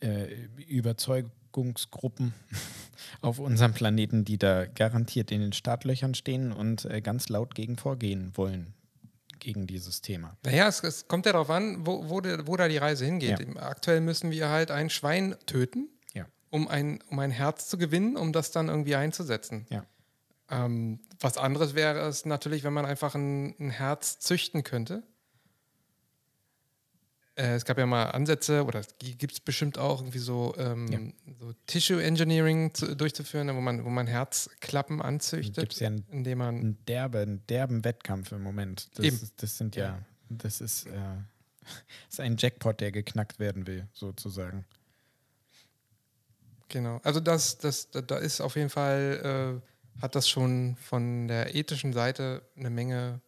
äh, Überzeugungsgruppen auf unserem Planeten, die da garantiert in den Startlöchern stehen und äh, ganz laut gegen vorgehen wollen, gegen dieses Thema. Naja, es, es kommt ja darauf an, wo, wo, der, wo da die Reise hingeht. Ja. Aktuell müssen wir halt ein Schwein töten, Ja. um ein, um ein Herz zu gewinnen, um das dann irgendwie einzusetzen. Ja. Ähm, was anderes wäre es natürlich, wenn man einfach ein, ein Herz züchten könnte. Äh, es gab ja mal Ansätze, oder gibt es bestimmt auch irgendwie so, ähm, so Tissue Engineering zu, durchzuführen, wo man, wo man Herzklappen anzüchtet, Gibt es ja einen, indem man einen derben, derben Wettkampf im Moment. Das, Eben. ist- das sind ja, das ist, äh, das ist ein Jackpot, der geknackt werden will, sozusagen. Genau. Also das, das, da, ist auf jeden Fall, äh, hat das schon von der ethischen Seite eine Menge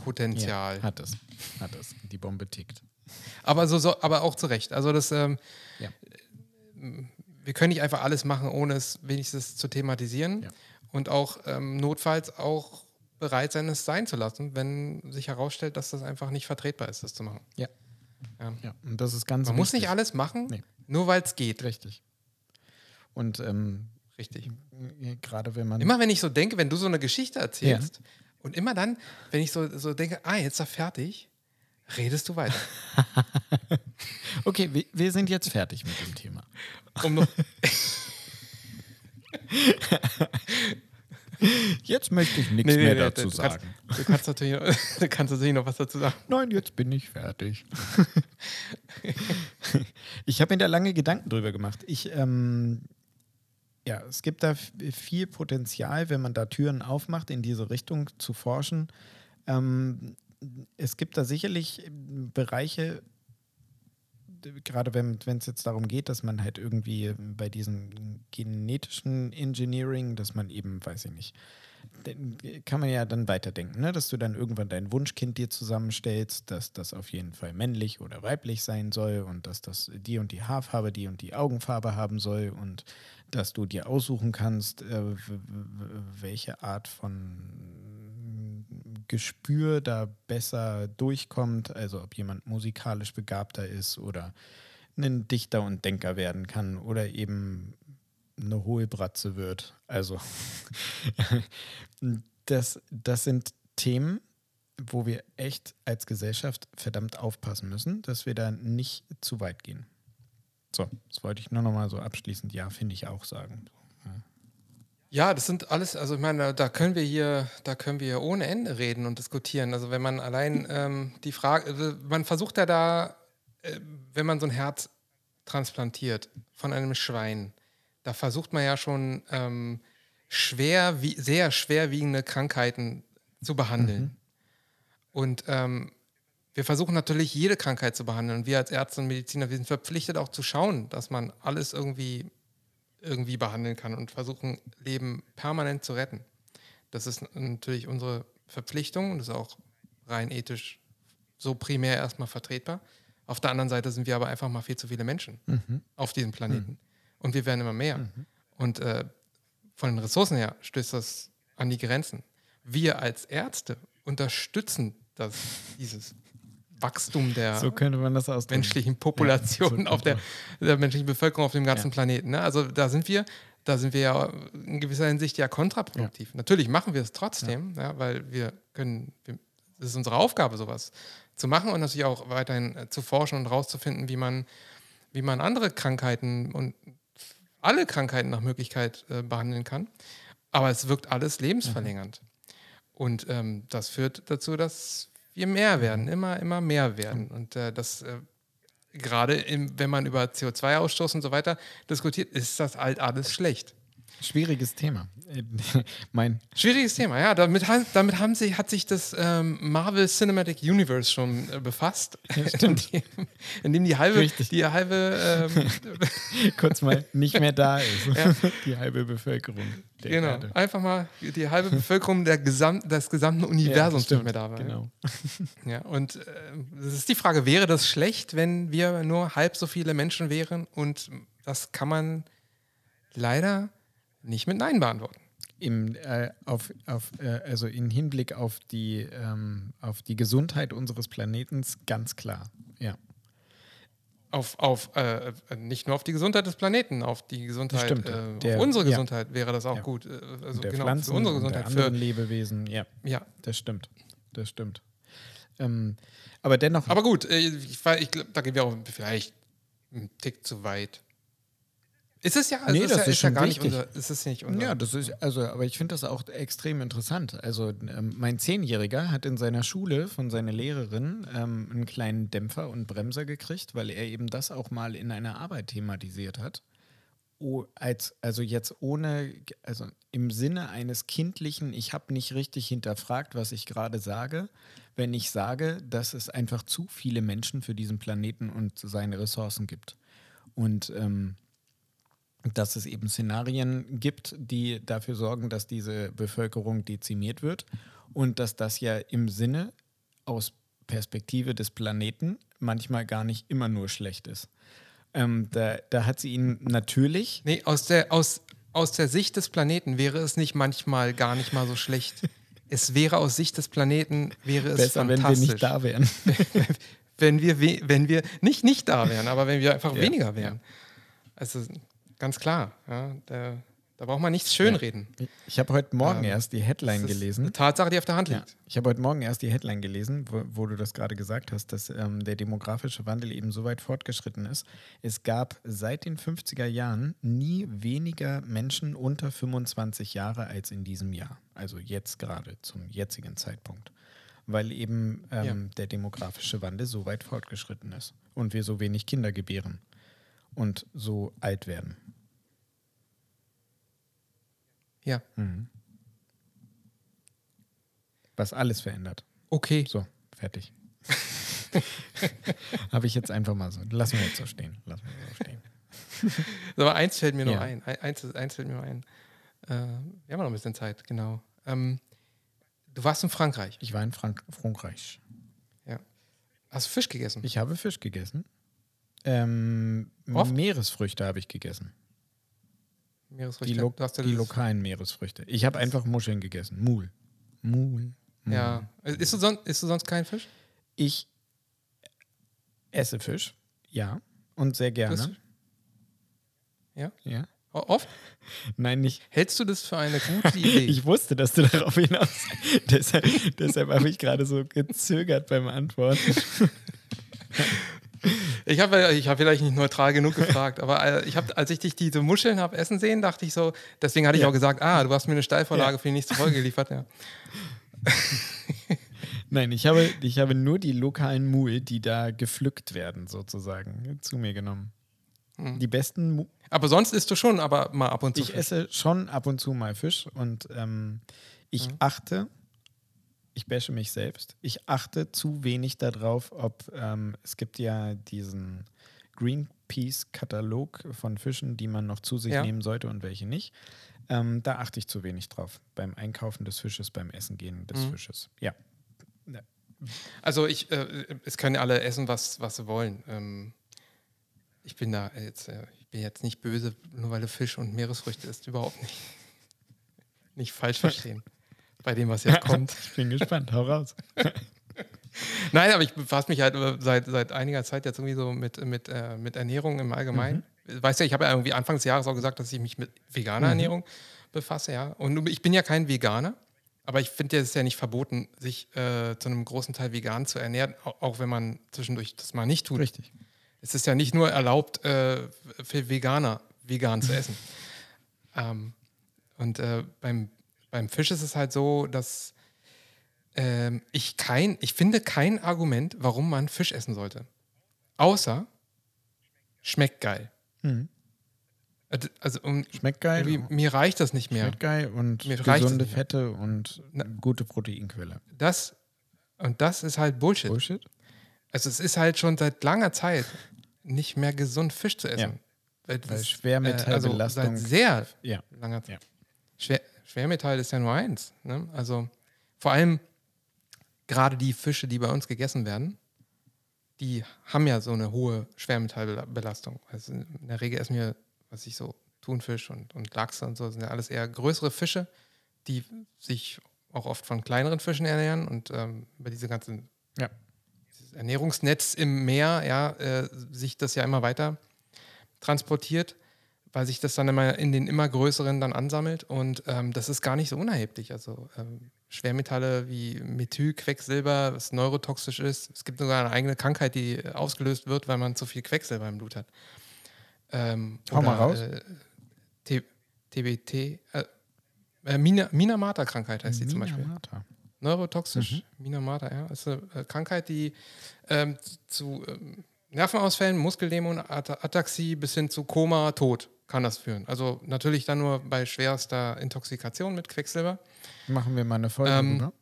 Sprengpotenzial. Ja, hat es. Hat es. Die Bombe tickt. Aber so, so, aber auch zu Recht. Also das, ähm, Ja. wir können nicht einfach alles machen, ohne es wenigstens zu thematisieren Ja. und auch ähm, notfalls auch bereit sein, es sein zu lassen, wenn sich herausstellt, dass das einfach nicht vertretbar ist, das zu machen. Ja. Ja. Ja, und das ist ganz Man muss wichtig. nicht alles machen, Nee. nur weil es geht. Richtig. Und ähm, Richtig. gerade wenn man. Immer wenn ich so denke, wenn du so eine Geschichte erzählst und immer dann, wenn ich so, so denke, ah, jetzt ist er fertig, redest du weiter. Okay, wir, wir sind jetzt fertig mit dem Thema. Um noch, Jetzt möchte ich nichts mehr dazu du sagen. Kannst, du, kannst natürlich, du kannst natürlich noch was dazu sagen. Nein, jetzt bin ich fertig. ich habe mir da lange Gedanken drüber gemacht. Ich, ähm, ja, es gibt da viel Potenzial, wenn man da Türen aufmacht, in diese Richtung zu forschen. Ähm, es gibt da sicherlich ähm, Bereiche, gerade wenn es jetzt darum geht, dass man halt irgendwie bei diesem genetischen Engineering, dass man eben, weiß ich nicht, kann man ja dann weiterdenken, ne? dass du dann irgendwann dein Wunschkind dir zusammenstellst, dass das auf jeden Fall männlich oder weiblich sein soll und dass das die und die Haarfarbe, die und die Augenfarbe haben soll und dass du dir aussuchen kannst, äh, welche Art von Gespür da besser durchkommt, also ob jemand musikalisch begabter ist oder ein Dichter und Denker werden kann oder eben eine Hohlbratze wird. Also das, das sind Themen, wo wir echt als Gesellschaft verdammt aufpassen müssen, dass wir da nicht zu weit gehen. So, das wollte ich nur noch mal so abschließend, ja, finde ich auch sagen. Ja, das sind alles, also ich meine, da können wir hier, da können wir ohne Ende reden und diskutieren. Also wenn man allein ähm, die Frage, also man versucht ja da, äh, wenn man so ein Herz transplantiert von einem Schwein, da versucht man ja schon ähm, schwer, wie, sehr schwerwiegende Krankheiten zu behandeln. Und ähm, wir versuchen natürlich jede Krankheit zu behandeln. Und wir als Ärzte und Mediziner, wir sind verpflichtet auch zu schauen, dass man alles irgendwie irgendwie behandeln kann und versuchen, Leben permanent zu retten. Das ist natürlich unsere Verpflichtung und ist auch rein ethisch so primär erstmal vertretbar. Auf der anderen Seite sind wir aber einfach mal viel zu viele Menschen auf diesem Planeten. Und wir werden immer mehr. Und äh, von den Ressourcen her stößt das an die Grenzen. Wir als Ärzte unterstützen das, dieses Wachstum der So menschlichen Population so auf der, der menschlichen Bevölkerung auf dem ganzen Planeten. Ne? Also da sind wir, da sind wir ja in gewisser Hinsicht ja kontraproduktiv. Natürlich machen wir es trotzdem, ja. weil wir können, das ist unsere Aufgabe, sowas zu machen und natürlich auch weiterhin äh, zu forschen und rauszufinden, wie man, wie man andere Krankheiten und alle Krankheiten nach Möglichkeit äh, behandeln kann. Aber es wirkt alles lebensverlängernd. Und ähm, das führt dazu, dass wir mehr werden, immer, immer mehr werden. Und äh, das äh, gerade im- wenn man über CO2-Ausstoß und so weiter diskutiert, ist das halt alles schlecht. Schwieriges Thema. Mein, Schwieriges Thema, ja. Damit, damit haben sie, hat sich das ähm, Marvel Cinematic Universe schon äh, befasst. in, dem, in dem die halbe, Richtig. die halbe ähm, kurz mal nicht mehr da ist. Die halbe Bevölkerung der genau, Erde. einfach mal die halbe Bevölkerung der Gesam des gesamten Universums stimmt, nicht mehr da war. Genau. Ja, und äh, das ist die Frage, wäre das schlecht, wenn wir nur halb so viele Menschen wären? Und das kann man leider nicht mit Nein beantworten. Im, äh, auf, auf, äh, also in Hinblick auf die, ähm, auf die Gesundheit unseres Planetens ganz klar. Ja. Auf, auf äh, äh, nicht nur auf die Gesundheit des Planeten, auf die Gesundheit, Stimmt, äh, der- auf unsere ja. Gesundheit wäre das auch Ja. gut. Äh, Also der genau, Pflanzen für unsere Gesundheit. anderen Für, Lebewesen. Ja, ja. das stimmt. Das stimmt. Ähm, aber dennoch, Aber gut, ich, ich glaube, da gehen wir auch vielleicht einen Tick zu weit. Ist es ja, also Nee, ist das ja, ist ist ja gar nicht wichtig. unser, ist es nicht unser. Ja, das ist, also, aber ich finde das auch extrem interessant. Also, ähm, mein Zehnjähriger hat in seiner Schule von seiner Lehrerin ähm, einen kleinen Dämpfer und Bremser gekriegt, weil er eben das auch mal in einer Arbeit thematisiert hat. Oh, als, also jetzt ohne, also im Sinne eines kindlichen, ich habe nicht richtig hinterfragt, was ich gerade sage, wenn ich sage, dass es einfach zu viele Menschen für diesen Planeten und seine Ressourcen gibt. Und ähm, dass es eben Szenarien gibt, die dafür sorgen, dass diese Bevölkerung dezimiert wird und dass das ja im Sinne aus Perspektive des Planeten manchmal gar nicht immer nur schlecht ist. Ähm, da, da hat sie ihn natürlich, Nee, aus der, aus, aus der Sicht des Planeten wäre es nicht manchmal gar nicht mal so schlecht. es wäre aus Sicht des Planeten, wäre es besser, wenn wir fantastisch. nicht da wären. wenn wir, we- wenn wir nicht nicht da wären, aber wenn wir einfach weniger wären. Also ganz klar. Ja, da, da braucht man nichts schönreden. Ich, ich habe heute Morgen Ähm, erst die Headline gelesen. Eine Tatsache, die auf der Hand Ja. liegt. Ich habe heute Morgen erst die Headline gelesen, wo, wo du das gerade gesagt hast, dass ähm, der demografische Wandel eben so weit fortgeschritten ist. Es gab seit den 50er Jahren nie weniger Menschen unter 25 Jahre als in diesem Jahr. Also jetzt gerade zum jetzigen Zeitpunkt. Weil eben ähm, der demografische Wandel so weit fortgeschritten ist und wir so wenig Kinder gebären und so alt werden. Ja. Was alles verändert. Okay. So, fertig. Habe ich jetzt einfach mal so. Lassen wir jetzt so stehen. Lassen wir so stehen. Aber eins fällt mir noch Ja. ein. Ein- Eins, eins fällt mir noch ein. Äh, wir haben noch ein bisschen Zeit, genau. Ähm, du warst in Frankreich. Ich war in Frank Frankreich. Ja. Hast du Fisch gegessen? Ich habe Fisch gegessen. Ähm? Meeresfrüchte habe ich gegessen. Meeresfrüchte. Die, lo Du hast ja die lokalen Meeresfrüchte. Ich habe einfach Muscheln gegessen. Mul. Mul. Ja. Isst du, sonst, isst du sonst keinen Fisch? Ich esse Fisch. Ja. Und sehr gerne. Das- Ja? ja. Oft? Nein, nicht. Hältst du das für eine gute Idee? Ich wusste, dass du darauf hinaus. deshalb deshalb habe ich gerade so gezögert beim Antworten. Ich habe ich hab vielleicht nicht neutral genug gefragt, aber äh, ich hab, als ich dich diese Muscheln habe essen sehen, dachte ich so, deswegen hatte ich Ja. auch gesagt, ah, du hast mir eine Steilvorlage Ja. für die nächste Folge geliefert. Ja. Nein, ich habe, ich habe nur die lokalen Mul, die da gepflückt werden, sozusagen, zu mir genommen. Hm. Die besten Mu Aber sonst isst du schon, aber mal ab und zu. Ich Fisch. esse schon ab und zu mal Fisch und ähm, ich Mhm. achte, ich bashe mich selbst, ich achte zu wenig darauf, ob ähm, es gibt ja diesen Greenpeace-Katalog von Fischen, die man noch zu sich Ja. nehmen sollte und welche nicht. Ähm, da achte ich zu wenig drauf. Beim Einkaufen des Fisches, beim Essen gehen des Mhm. Fisches. Ja. Also ich, äh, es können alle essen, was, was sie wollen. Ähm, ich bin da jetzt, äh, ich bin jetzt nicht böse, nur weil du Fisch und Meeresfrüchte isst, überhaupt nicht. Nicht falsch verstehen. Bei dem, was jetzt kommt. Ich bin gespannt, hau raus. Nein, aber ich befasse mich halt seit, seit einiger Zeit jetzt irgendwie so mit, mit, äh, mit Ernährung im Allgemeinen. Weißt du, ich habe ja irgendwie Anfang des Jahres auch gesagt, dass ich mich mit veganer Ernährung befasse, ja. Und ich bin ja kein Veganer, aber ich finde, es ist ja nicht verboten, sich äh, zu einem großen Teil vegan zu ernähren, au- auch wenn man zwischendurch das mal nicht tut. Richtig. Es ist ja nicht nur erlaubt, äh, für Veganer vegan zu essen. ähm, und äh, beim, beim Fisch ist es halt so, dass ähm, ich kein, ich finde kein Argument, warum man Fisch essen sollte. Außer schmeckt geil. Mhm. Also, um, Schmeckt geil. mir reicht das nicht mehr. Schmeckt geil und Mir gesunde. Fette und Na- gute Proteinquelle. Das und das ist halt Bullshit. Bullshit? Also es ist halt schon seit langer Zeit nicht mehr gesund, Fisch zu essen. Ja. Weil, Weil Schwermetallbelastung- also seit sehr Ja. langer Zeit. Ja. Schwer, Schwermetall ist ja nur eins. Ne? Also vor allem gerade die Fische, die bei uns gegessen werden, die haben ja so eine hohe Schwermetallbelastung. Also in der Regel essen wir, was ich so, Thunfisch und, und Lachse und so, sind ja alles eher größere Fische, die sich auch oft von kleineren Fischen ernähren und ähm, über diese ganzen Ja. Ernährungsnetz im Meer, ja, äh, sich das ja immer weiter transportiert, weil sich das dann immer in den immer größeren dann ansammelt und ähm, das ist gar nicht so unerheblich. Also ähm, Schwermetalle wie Methylquecksilber, was neurotoxisch ist. Es gibt sogar eine eigene Krankheit, die äh, ausgelöst wird, weil man zu viel Quecksilber im Blut hat. Ähm, Hau mal raus. Äh, TBT, äh, äh, Mina, Minamata-Krankheit heißt die zum Beispiel. Minamata. Neurotoxisch, Minamata, ja. ist eine äh, Krankheit, die ähm, zu ähm, Nervenausfällen, Muskellähmung, At Ataxie bis hin zu Koma, Tod kann das führen. Also natürlich dann nur bei schwerster Intoxikation mit Quecksilber. Machen wir mal eine Folge Ähm, drüber.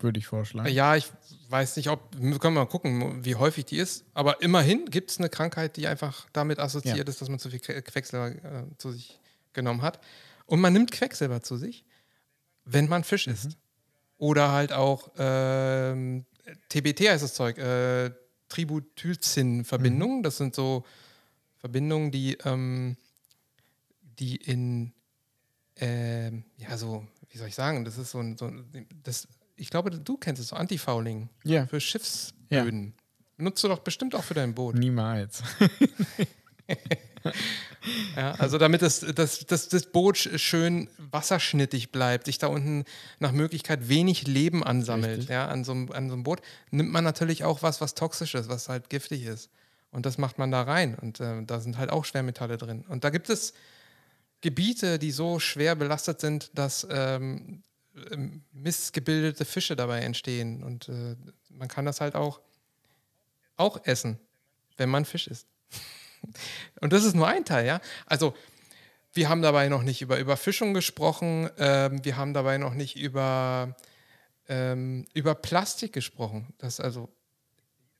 Würde ich vorschlagen. Ja, ich weiß nicht, ob, wir können mal gucken, wie häufig die ist, aber immerhin gibt es eine Krankheit, die einfach damit assoziiert Ja. ist, dass man zu viel Que- Quecksilber äh, zu sich genommen hat. Und man nimmt Quecksilber zu sich, wenn man Fisch isst. Oder halt auch ähm, TBT heißt das Zeug, äh, Tributylzin-Verbindungen. Das sind so Verbindungen, die, ähm, die in, ähm, ja, so, wie soll ich sagen, das ist so ein, so ein das, ich glaube, du kennst es, so Antifouling Ja, für Schiffsböden. Nutzt du doch bestimmt auch für dein Boot. niemals. ja, also damit das, das, das, das Boot schön wasserschnittig bleibt, sich da unten nach Möglichkeit wenig Leben ansammelt, Richtig. ja, an so, einem, an so einem Boot, nimmt man natürlich auch was, was toxisch ist, was halt giftig ist. Und das macht man da rein. Und äh, da sind halt auch Schwermetalle drin. Und da gibt es Gebiete, die so schwer belastet sind, dass ähm, ähm, missgebildete Fische dabei entstehen. Und äh, man kann das halt auch, auch essen, wenn man Fisch isst. Und das ist nur ein Teil, ja. Also wir haben dabei noch nicht über Überfischung gesprochen, ähm, wir haben dabei noch nicht über, ähm, über Plastik gesprochen, dass also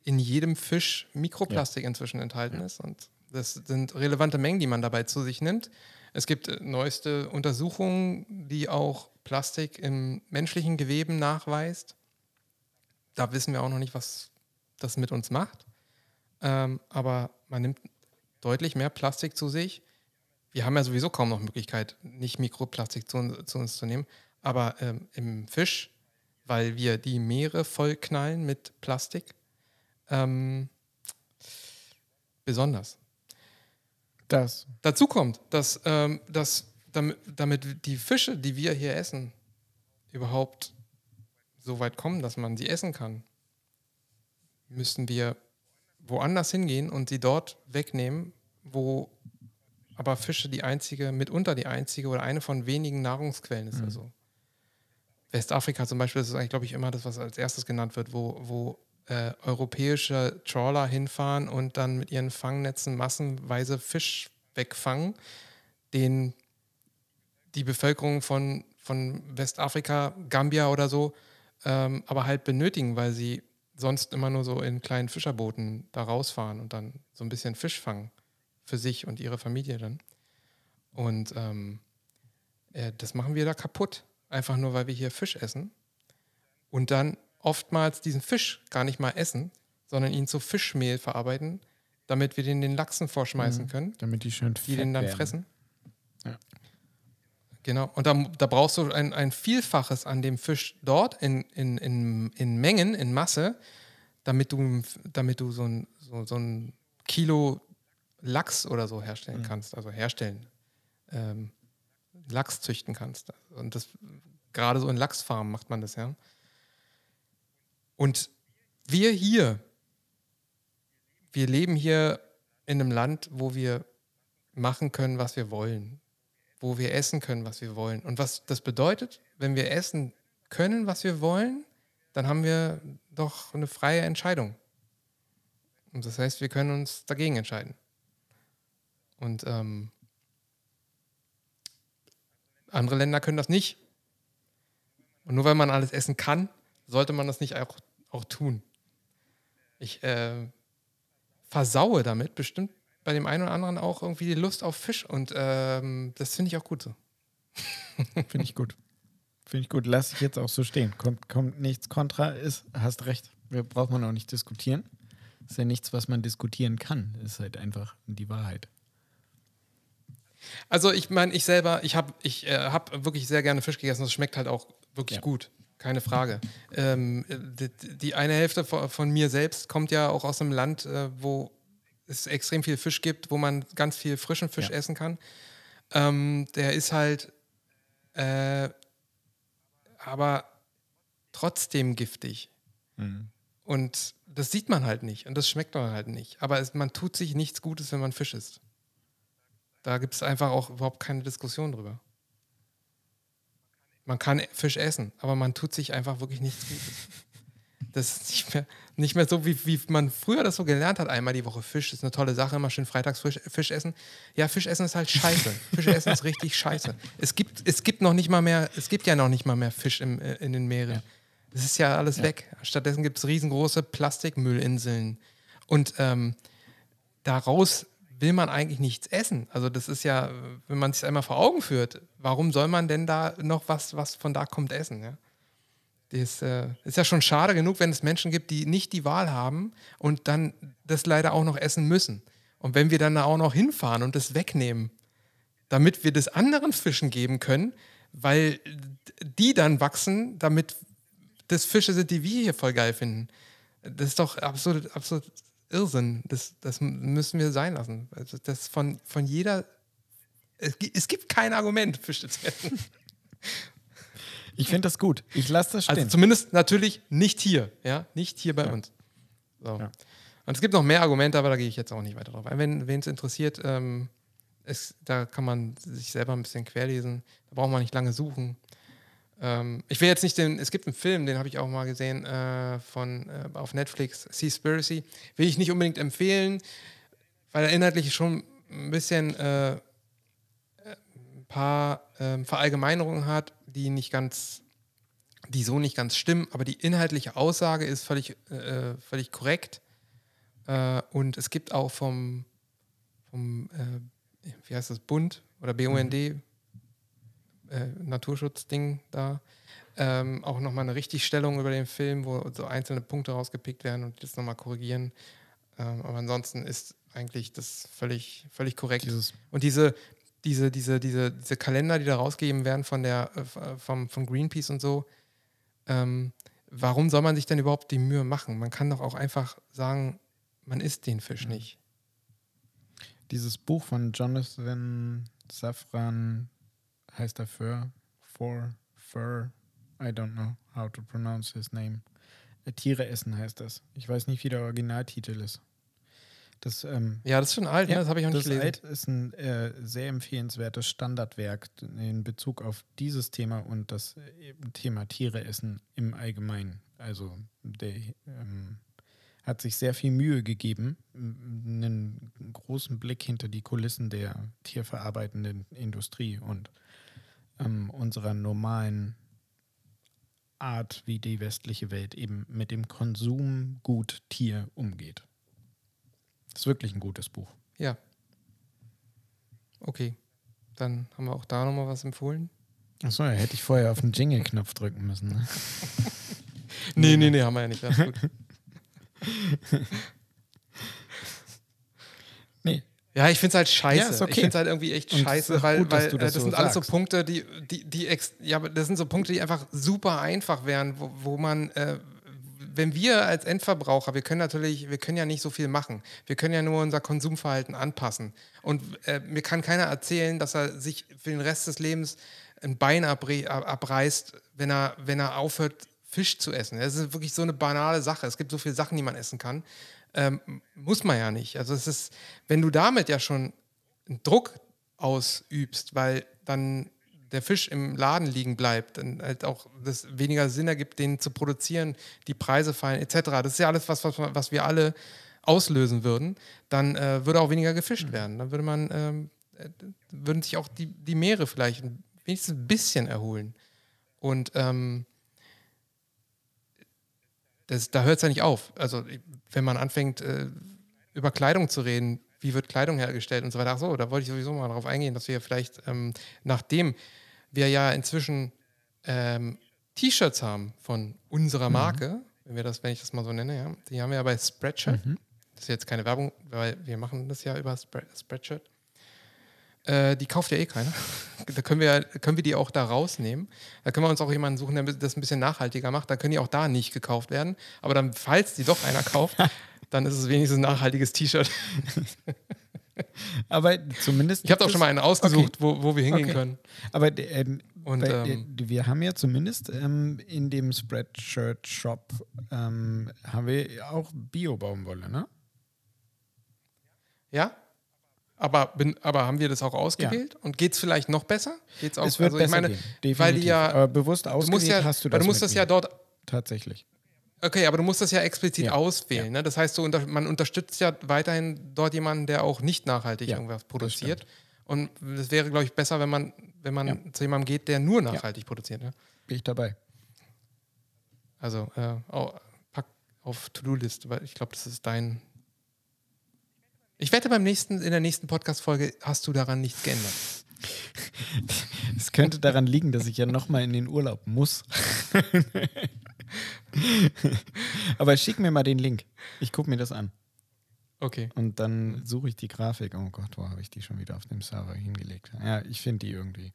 in jedem Fisch Mikroplastik inzwischen enthalten ist. Und das sind relevante Mengen, die man dabei zu sich nimmt. Es gibt äh, neueste Untersuchungen, die auch Plastik im menschlichen Geweben nachweist. Da wissen wir auch noch nicht, was das mit uns macht. Ähm, aber man nimmt deutlich mehr Plastik zu sich. Wir haben ja sowieso kaum noch Möglichkeit, nicht Mikroplastik zu, zu uns zu nehmen. Aber ähm, im Fisch, weil wir die Meere vollknallen mit Plastik, ähm, besonders. Das. Dazu kommt, dass, ähm, dass damit, damit die Fische, die wir hier essen, überhaupt so weit kommen, dass man sie essen kann, müssen wir woanders hingehen und sie dort wegnehmen, wo aber Fische die einzige, mitunter die einzige oder eine von wenigen Nahrungsquellen ist. Also Westafrika zum Beispiel, das ist eigentlich, glaube ich, immer das, was als erstes genannt wird, wo, wo äh, europäische Trawler hinfahren und dann mit ihren Fangnetzen massenweise Fisch wegfangen, den die Bevölkerung von, von Westafrika, Gambia oder so, ähm, aber halt benötigen, weil sie sonst immer nur so in kleinen Fischerbooten da rausfahren und dann so ein bisschen Fisch fangen für sich und ihre Familie dann. Und ähm, äh, das machen wir da kaputt, einfach nur weil wir hier Fisch essen und dann oftmals diesen Fisch gar nicht mal essen, sondern ihn zu Fischmehl verarbeiten, damit wir den den Lachsen vorschmeißen können Damit die schön die den dann werden. fressen. Ja. Genau. Und da, da brauchst du ein, ein Vielfaches an dem Fisch dort in, in, in, in Mengen, in Masse, damit du, damit du so ein, so, so ein Kilo Lachs oder so herstellen kannst. Also herstellen. Ähm, Lachs züchten kannst. Und das gerade so in Lachsfarmen macht man das, ja. Und wir hier, wir leben hier in einem Land, wo wir machen können, was wir wollen, wo wir essen können, was wir wollen. Und was das bedeutet, wenn wir essen können, was wir wollen, dann haben wir doch eine freie Entscheidung. Und das heißt, wir können uns dagegen entscheiden. Und ähm, andere Länder können das nicht. Und nur weil man alles essen kann, sollte man das nicht auch, auch tun. Ich äh, versaue damit bestimmt bei dem einen oder anderen auch irgendwie die Lust auf Fisch. Und ähm, das finde ich auch gut so. Finde ich gut. Finde ich gut. Lass ich jetzt auch so stehen. Kommt, kommt nichts kontra, ist, hast recht. Wir braucht man auch nicht diskutieren. Ist ja nichts, was man diskutieren kann. Ist halt einfach die Wahrheit. Also ich meine, ich selber, ich habe ich, äh, hab wirklich sehr gerne Fisch gegessen. Das schmeckt halt auch wirklich Ja. gut. Keine Frage. Ähm, die, die eine Hälfte von, von mir selbst kommt ja auch aus einem Land, äh, wo es extrem viel Fisch gibt, wo man ganz viel frischen Fisch Ja. essen kann. Ähm, der ist halt äh, aber trotzdem giftig. Und das sieht man halt nicht und das schmeckt man halt nicht. Aber es, man tut sich nichts Gutes, wenn man Fisch isst. Da gibt es einfach auch überhaupt keine Diskussion drüber. Man kann Fisch essen, aber man tut sich einfach wirklich nichts Gutes. Das ist nicht mehr, nicht mehr so, wie, wie man früher das so gelernt hat. Einmal die Woche Fisch ist eine tolle Sache, immer schön freitags Fisch, Fisch essen. Ja, Fisch essen ist halt scheiße. Fisch essen ist richtig scheiße. Es gibt, es gibt noch nicht mal mehr, es gibt ja noch nicht mal mehr Fisch im, äh, in den Meeren. Das ist ja alles weg. Stattdessen gibt es riesengroße Plastikmüllinseln. Und ähm, daraus will man eigentlich nichts essen. Also das ist ja, wenn man sich einmal vor Augen führt, warum soll man denn da noch was, was von da kommt, essen? Ja? Das äh, ist ja schon schade genug, wenn es Menschen gibt, die nicht die Wahl haben und dann das leider auch noch essen müssen. Und wenn wir dann da auch noch hinfahren und das wegnehmen, damit wir das anderen Fischen geben können, weil die dann wachsen, damit das Fische sind, die wir hier voll geil finden. Das ist doch absolut, absolut Irrsinn. Das, das müssen wir sein lassen. Also das von, von jeder. Es, es gibt kein Argument, Fische zu essen. Ich finde das gut. Ich lasse das stehen. Also zumindest natürlich nicht hier, ja, nicht hier bei uns. So. Ja. Und es gibt noch mehr Argumente, aber da gehe ich jetzt auch nicht weiter drauf ein. Wenn wen es interessiert, ähm, es, da kann man sich selber ein bisschen querlesen. Da braucht man nicht lange suchen. Ähm, ich will jetzt nicht den, es gibt einen Film, den habe ich auch mal gesehen äh, von äh, auf Netflix, Seaspiracy. Will ich nicht unbedingt empfehlen, weil er inhaltlich schon ein bisschen äh, ein paar ähm, Verallgemeinerungen hat, die nicht ganz, die so nicht ganz stimmen, aber die inhaltliche Aussage ist völlig, äh, völlig korrekt. Äh, und es gibt auch vom, vom äh, wie heißt das, Bund oder BUND, äh, Naturschutzding da, ähm, auch nochmal eine Richtigstellung über den Film, wo so einzelne Punkte rausgepickt werden und das nochmal korrigieren. Ähm, aber ansonsten ist eigentlich das völlig, völlig korrekt. Dieses Und diese, diese, diese, diese, diese Kalender, die da rausgegeben werden von der, äh, äh, vom, von Greenpeace und so, ähm, warum soll man sich denn überhaupt die Mühe machen? Man kann doch auch einfach sagen, man isst den Fisch nicht. Dieses Buch von Jonathan Safran heißt dafür For Fur. I don't know how to pronounce his name. Äh, Tiere essen heißt das. Ich weiß nicht, wie der Originaltitel ist. Das, ähm, Ja, das ist schon alt, ne? das habe ich auch nicht das gelesen. Alt ist ein äh, sehr empfehlenswertes Standardwerk in Bezug auf dieses Thema und das äh, Thema Tiere essen im Allgemeinen. Also der ähm, hat sich sehr viel Mühe gegeben, einen großen Blick hinter die Kulissen der tierverarbeitenden Industrie und ähm, unserer normalen Art, wie die westliche Welt eben mit dem Konsum gut Tier umgeht. Das ist wirklich ein gutes Buch. Ja. Okay. Dann haben wir auch da nochmal was empfohlen. Achso, ja, hätte ich vorher auf den Jingle-Knopf drücken müssen. Ne? Nee, nee, nee, haben wir ja nicht. Ist gut. Ja, ich finde es halt scheiße. Ja, okay. Ich finde es halt irgendwie echt Und scheiße, weil, gut, weil du äh, das das, so sind alles so sagst. Punkte, die, die, die ja, das sind so Punkte, die einfach super einfach wären, wo, wo man, äh, wenn wir als Endverbraucher, wir können natürlich, wir können ja nicht so viel machen. Wir können ja nur unser Konsumverhalten anpassen. Und äh, mir kann keiner erzählen, dass er sich für den Rest des Lebens ein Bein abre ab- abreißt, wenn er, wenn er aufhört, Fisch zu essen. Das ist wirklich so eine banale Sache. Es gibt so viele Sachen, die man essen kann. Ähm, muss man ja nicht. Also es ist, wenn du damit ja schon einen Druck ausübst, weil dann der Fisch im Laden liegen bleibt, dann halt auch das weniger Sinn ergibt, den zu produzieren, die Preise fallen etc. Das ist ja alles, was, was, was wir alle auslösen würden, dann äh, würde auch weniger gefischt werden. Dann würde man, ähm, äh, würden sich auch die, die Meere vielleicht wenigstens ein bisschen erholen. Und ähm, das, da hört es ja nicht auf. Also wenn man anfängt, äh, über Kleidung zu reden, wie wird Kleidung hergestellt und so weiter. Ach so, da wollte ich sowieso mal darauf eingehen, dass wir vielleicht, ähm, nachdem wir ja inzwischen ähm, T-Shirts haben von unserer Marke, wenn wir das, wenn ich das mal so nenne, ja, die haben wir ja bei Spreadshirt. Das ist jetzt keine Werbung, weil wir machen das ja über Spre Spreadshirt. Äh, die kauft ja eh keiner. da können wir, können wir die auch da rausnehmen. Da können wir uns auch jemanden suchen, der das ein bisschen nachhaltiger macht. Dann können die auch da nicht gekauft werden. Aber dann, falls die doch einer kauft, dann ist es wenigstens ein nachhaltiges T-Shirt. Aber zumindest. Ich habe doch schon mal einen ausgesucht, Okay. wo, wo wir hingehen Okay. können. Aber äh, Und, bei, ähm, äh, wir haben ja zumindest ähm, in dem Spreadshirt-Shop ähm, haben wir auch Bio-Baumwolle, ne? Ja? Aber, bin, aber haben wir das auch ausgewählt? Und geht es vielleicht noch besser? Geht's auch, es wird also besser ich meine, gehen, weil die ja, Aber bewusst ausgewählt ja, hast du das du musst das mit ja mir. dort Tatsächlich. Okay, aber du musst das ja explizit Ja. auswählen. Ne? Das heißt, unter, man unterstützt ja weiterhin dort jemanden, der auch nicht nachhaltig Ja, irgendwas produziert. Und es wäre, glaube ich, besser, wenn man, wenn man Ja. zu jemandem geht, der nur nachhaltig produziert. Ne? Bin ich dabei. Also äh, au- pack auf To-Do-List, weil ich glaube, das ist dein. Ich wette, beim nächsten, in der nächsten Podcast-Folge hast du daran nichts geändert. Es könnte daran liegen, dass ich ja nochmal in den Urlaub muss. Aber schick mir mal den Link. Ich gucke mir das an. Okay. Und dann suche ich die Grafik. Oh Gott, wo habe ich die schon wieder auf dem Server hingelegt? Ja, ich finde die irgendwie.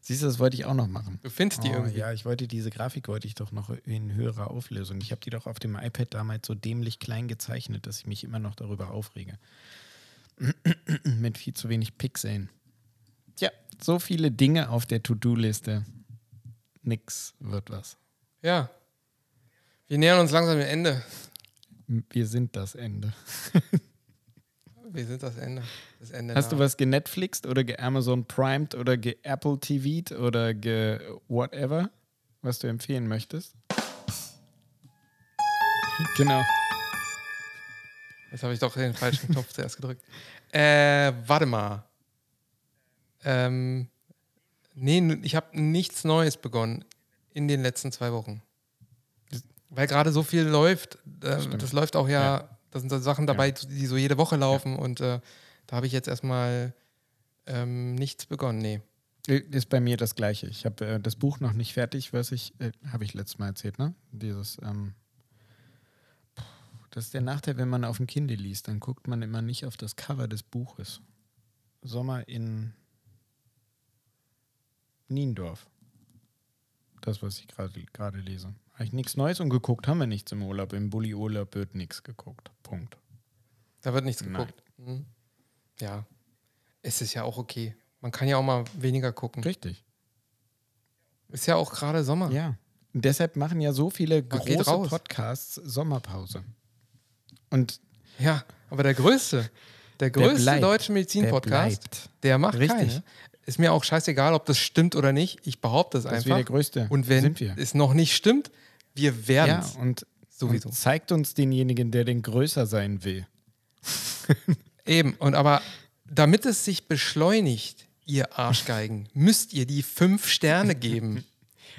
Siehst du, das wollte ich auch noch machen. Du findest die oh, irgendwie. Ja, ich wollte diese Grafik wollte ich doch noch in höherer Auflösung. Ich habe die doch auf dem iPad damals so dämlich klein gezeichnet, dass ich mich immer noch darüber aufrege. Mit viel zu wenig Pixeln. Tja, so viele Dinge auf der To-Do-Liste. Nix wird was. Ja. Wir nähern uns langsam dem Ende. Wir sind das Ende. Wir sind das Ende. Das Ende Hast du nah. was genetflixt oder geamazon primed oder geapple TV'd oder ge whatever, was du empfehlen möchtest? genau. Jetzt habe ich doch den falschen Knopf zuerst gedrückt. Äh, warte mal. Ähm, nee, ich habe nichts Neues begonnen in den letzten zwei Wochen. Weil gerade so viel läuft. Äh, das läuft auch ja, Ja. Da sind so Sachen dabei, die so jede Woche laufen und äh, da habe ich jetzt erstmal ähm, nichts begonnen. Nee. Ist bei mir das Gleiche. Ich habe äh, das Buch noch nicht fertig, was ich, äh, habe ich letztes Mal erzählt, ne? Dieses, ähm, das ist der Nachteil, wenn man auf dem Kindle liest, dann guckt man immer nicht auf das Cover des Buches. Sommer in Niendorf. Das, was ich gerade lese. Habe ich nichts Neues und geguckt haben wir nichts im Urlaub. Im Bulli-Urlaub wird nichts geguckt. Punkt. Da wird nichts geguckt. Mhm. Ja. Es ist ja auch okay. Man kann ja auch mal weniger gucken. Richtig. Ist ja auch gerade Sommer. Ja. Und deshalb machen ja so viele Man große. Podcasts Sommerpause. Und Ja, aber der größte, der Der größte bleibt. deutsche der Medizin-Podcast, bleibt. der, macht Richtig. keine. Ist mir auch scheißegal, ob das stimmt oder nicht. Ich behaupte es Das ist wir einfach. der größte. Und wenn es noch nicht stimmt, wir werden Ja, und, Sowieso. und zeigt uns denjenigen, der den größer sein will. Eben. Und aber damit es sich beschleunigt, ihr Arschgeigen, müsst ihr die fünf Sterne geben.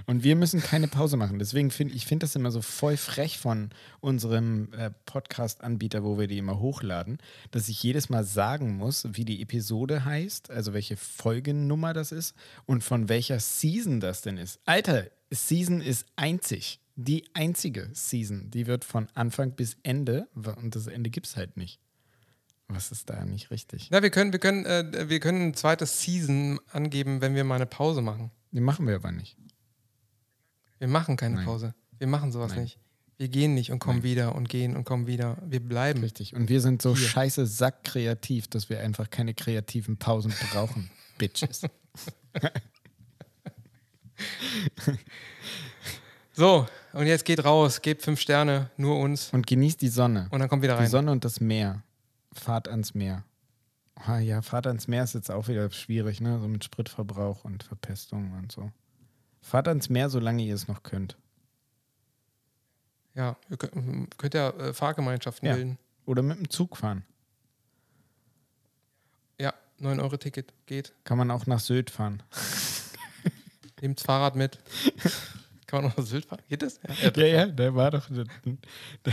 Und wir müssen keine Pause machen. Deswegen finde ich finde das immer so voll frech von unserem äh, Podcast-Anbieter, wo wir die immer hochladen, dass ich jedes Mal sagen muss, wie die Episode heißt, also welche Folgennummer das ist und von welcher Season das denn ist. Alter, Season ist einzig. Die einzige Season. Die wird von Anfang bis Ende und das Ende gibt es halt nicht. Was ist da nicht richtig? Na, wir können, wir können, äh, wir können ein zweites Season angeben, wenn wir mal eine Pause machen. Die machen wir aber nicht. Wir machen keine Nein. Pause. Wir machen sowas Nein. nicht. Wir gehen nicht und kommen Nein. wieder und gehen und kommen wieder. Wir bleiben. Richtig. Und wir sind so Hier. scheiße sackkreativ, dass wir einfach keine kreativen Pausen brauchen. Bitches. So, und jetzt geht raus, gebt fünf Sterne, nur uns. Und genießt die Sonne. Und dann kommt wieder Die rein. Sonne und das Meer. Fahrt ans Meer. Ah, ja, Fahrt ans Meer ist jetzt auch wieder schwierig, ne? So mit Spritverbrauch und Verpestung und so. Fahrt ans Meer, solange ihr es noch könnt. Ja, ihr könnt, könnt ja äh, Fahrgemeinschaften Ja. bilden. Oder mit dem Zug fahren. Ja, 9 Euro Ticket geht. Kann man auch nach Sylt fahren. Nehmt Fahrrad mit. Kann man noch nach Sylt fahren? Geht das? Ja, Ja, ja, da war doch. Da, da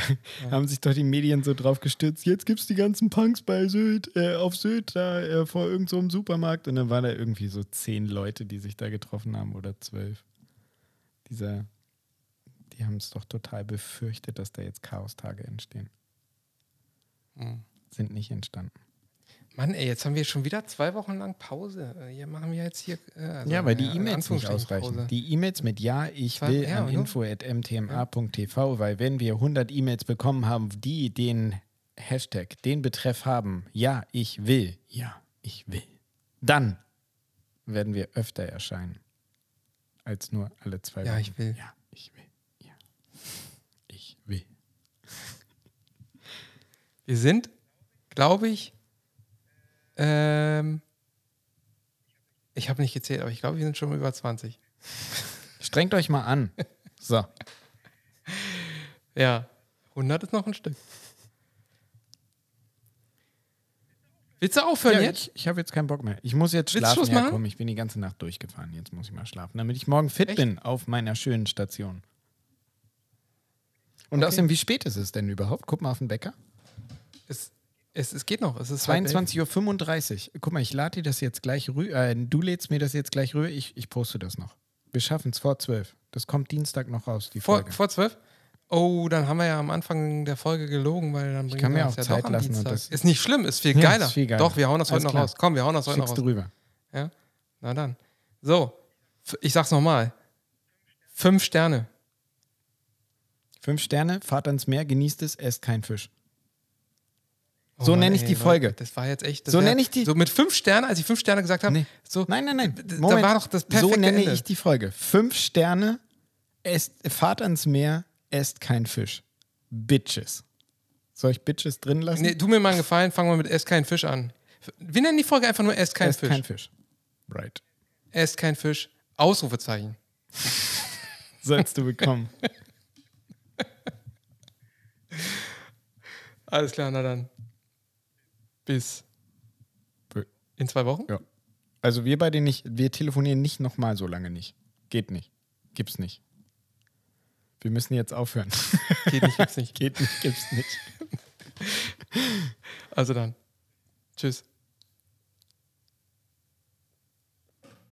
haben sich doch die Medien so drauf gestürzt. Jetzt gibt's die ganzen Punks bei Sylt, äh, auf Sylt, da äh, vor irgendeinem so einem Supermarkt. Und dann waren da irgendwie so zehn Leute, die sich da getroffen haben oder zwölf. Dieser, die haben es doch total befürchtet, dass da jetzt Chaostage entstehen. Hm. Sind nicht entstanden. Mann, ey, jetzt haben wir schon wieder zwei Wochen lang Pause. Äh, Hier machen wir jetzt hier. Äh, also, ja, weil die E-Mails nicht ausreichen. Pause. Die E-Mails mit Ja, ich Zwei- will ja, an ja. info.mtma.tv, weil wenn wir 100 E-Mails bekommen haben, die den Hashtag, den Betreff haben, Ja, ich will, ja, ich will, dann werden wir öfter erscheinen als nur alle zwei Ja, Wochen. ich will. Ja, ich will, ja, ich will. Wir sind, glaube ich, ähm, ich habe nicht gezählt, aber ich glaube, wir sind schon über 20. Strengt euch mal an. So. Ja, 100 ist noch ein Stück. Willst du aufhören Ja, jetzt? ich ich habe jetzt keinen Bock mehr. Ich muss jetzt Willst schlafen. Ja, komm, ich bin die ganze Nacht durchgefahren. Jetzt muss ich mal schlafen, damit ich morgen fit Echt? bin auf meiner schönen Station. Und Okay. außerdem, wie spät ist es denn überhaupt? Guck mal auf den Wecker. Es, es, es geht noch. Es ist halb elf. 22.35 Uhr. Guck mal, ich lade dir das jetzt gleich rüber. Äh, du lädst mir das jetzt gleich rüber. Ich, ich poste das noch. Wir schaffen es vor 12. Das kommt Dienstag noch raus, die Vor, Folge. vor zwölf? Oh, dann haben wir ja am Anfang der Folge gelogen, weil dann bringen kann wir mir das auch ja Zeit lassen und Dienstag. das- ist nicht schlimm, ist viel Ja, geiler. ist viel geiler. Doch, wir hauen das Alles heute noch klar. raus. Komm, wir hauen das heute noch Schickst raus. du rüber. Ja? Na dann. So, Ich sag's nochmal. Fünf Sterne. Fünf Sterne, fahrt ans Meer, genießt es, esst kein Fisch. Oh So Mann, nenne ich ey, die Folge. Das war jetzt echt. So wär- nenne ich die- So mit fünf Sternen, als ich fünf Sterne gesagt habe. Nee. So, Nein, nein, nein. Moment. Da war doch das so perfekte nenne Ende. ich die Folge. Fünf Sterne, esst, fahrt ans Meer, esst kein Fisch. Bitches. Soll ich Bitches drin lassen? Nee, tu mir mal einen Gefallen, fangen wir mit Esst kein Fisch an. Wir nennen die Folge einfach nur Esst kein esst Fisch. kein Fisch. Right. Esst kein Fisch. Ausrufezeichen. Sollst du bekommen. Alles klar, na dann. Bis in zwei Wochen? Ja. Also wir beide nicht, wir telefonieren nicht nochmal so lange nicht. Geht nicht. Gibt's nicht. Wir müssen jetzt aufhören. Geht nicht, gibt's nicht. Geht nicht, gibt's nicht. Also dann. Tschüss.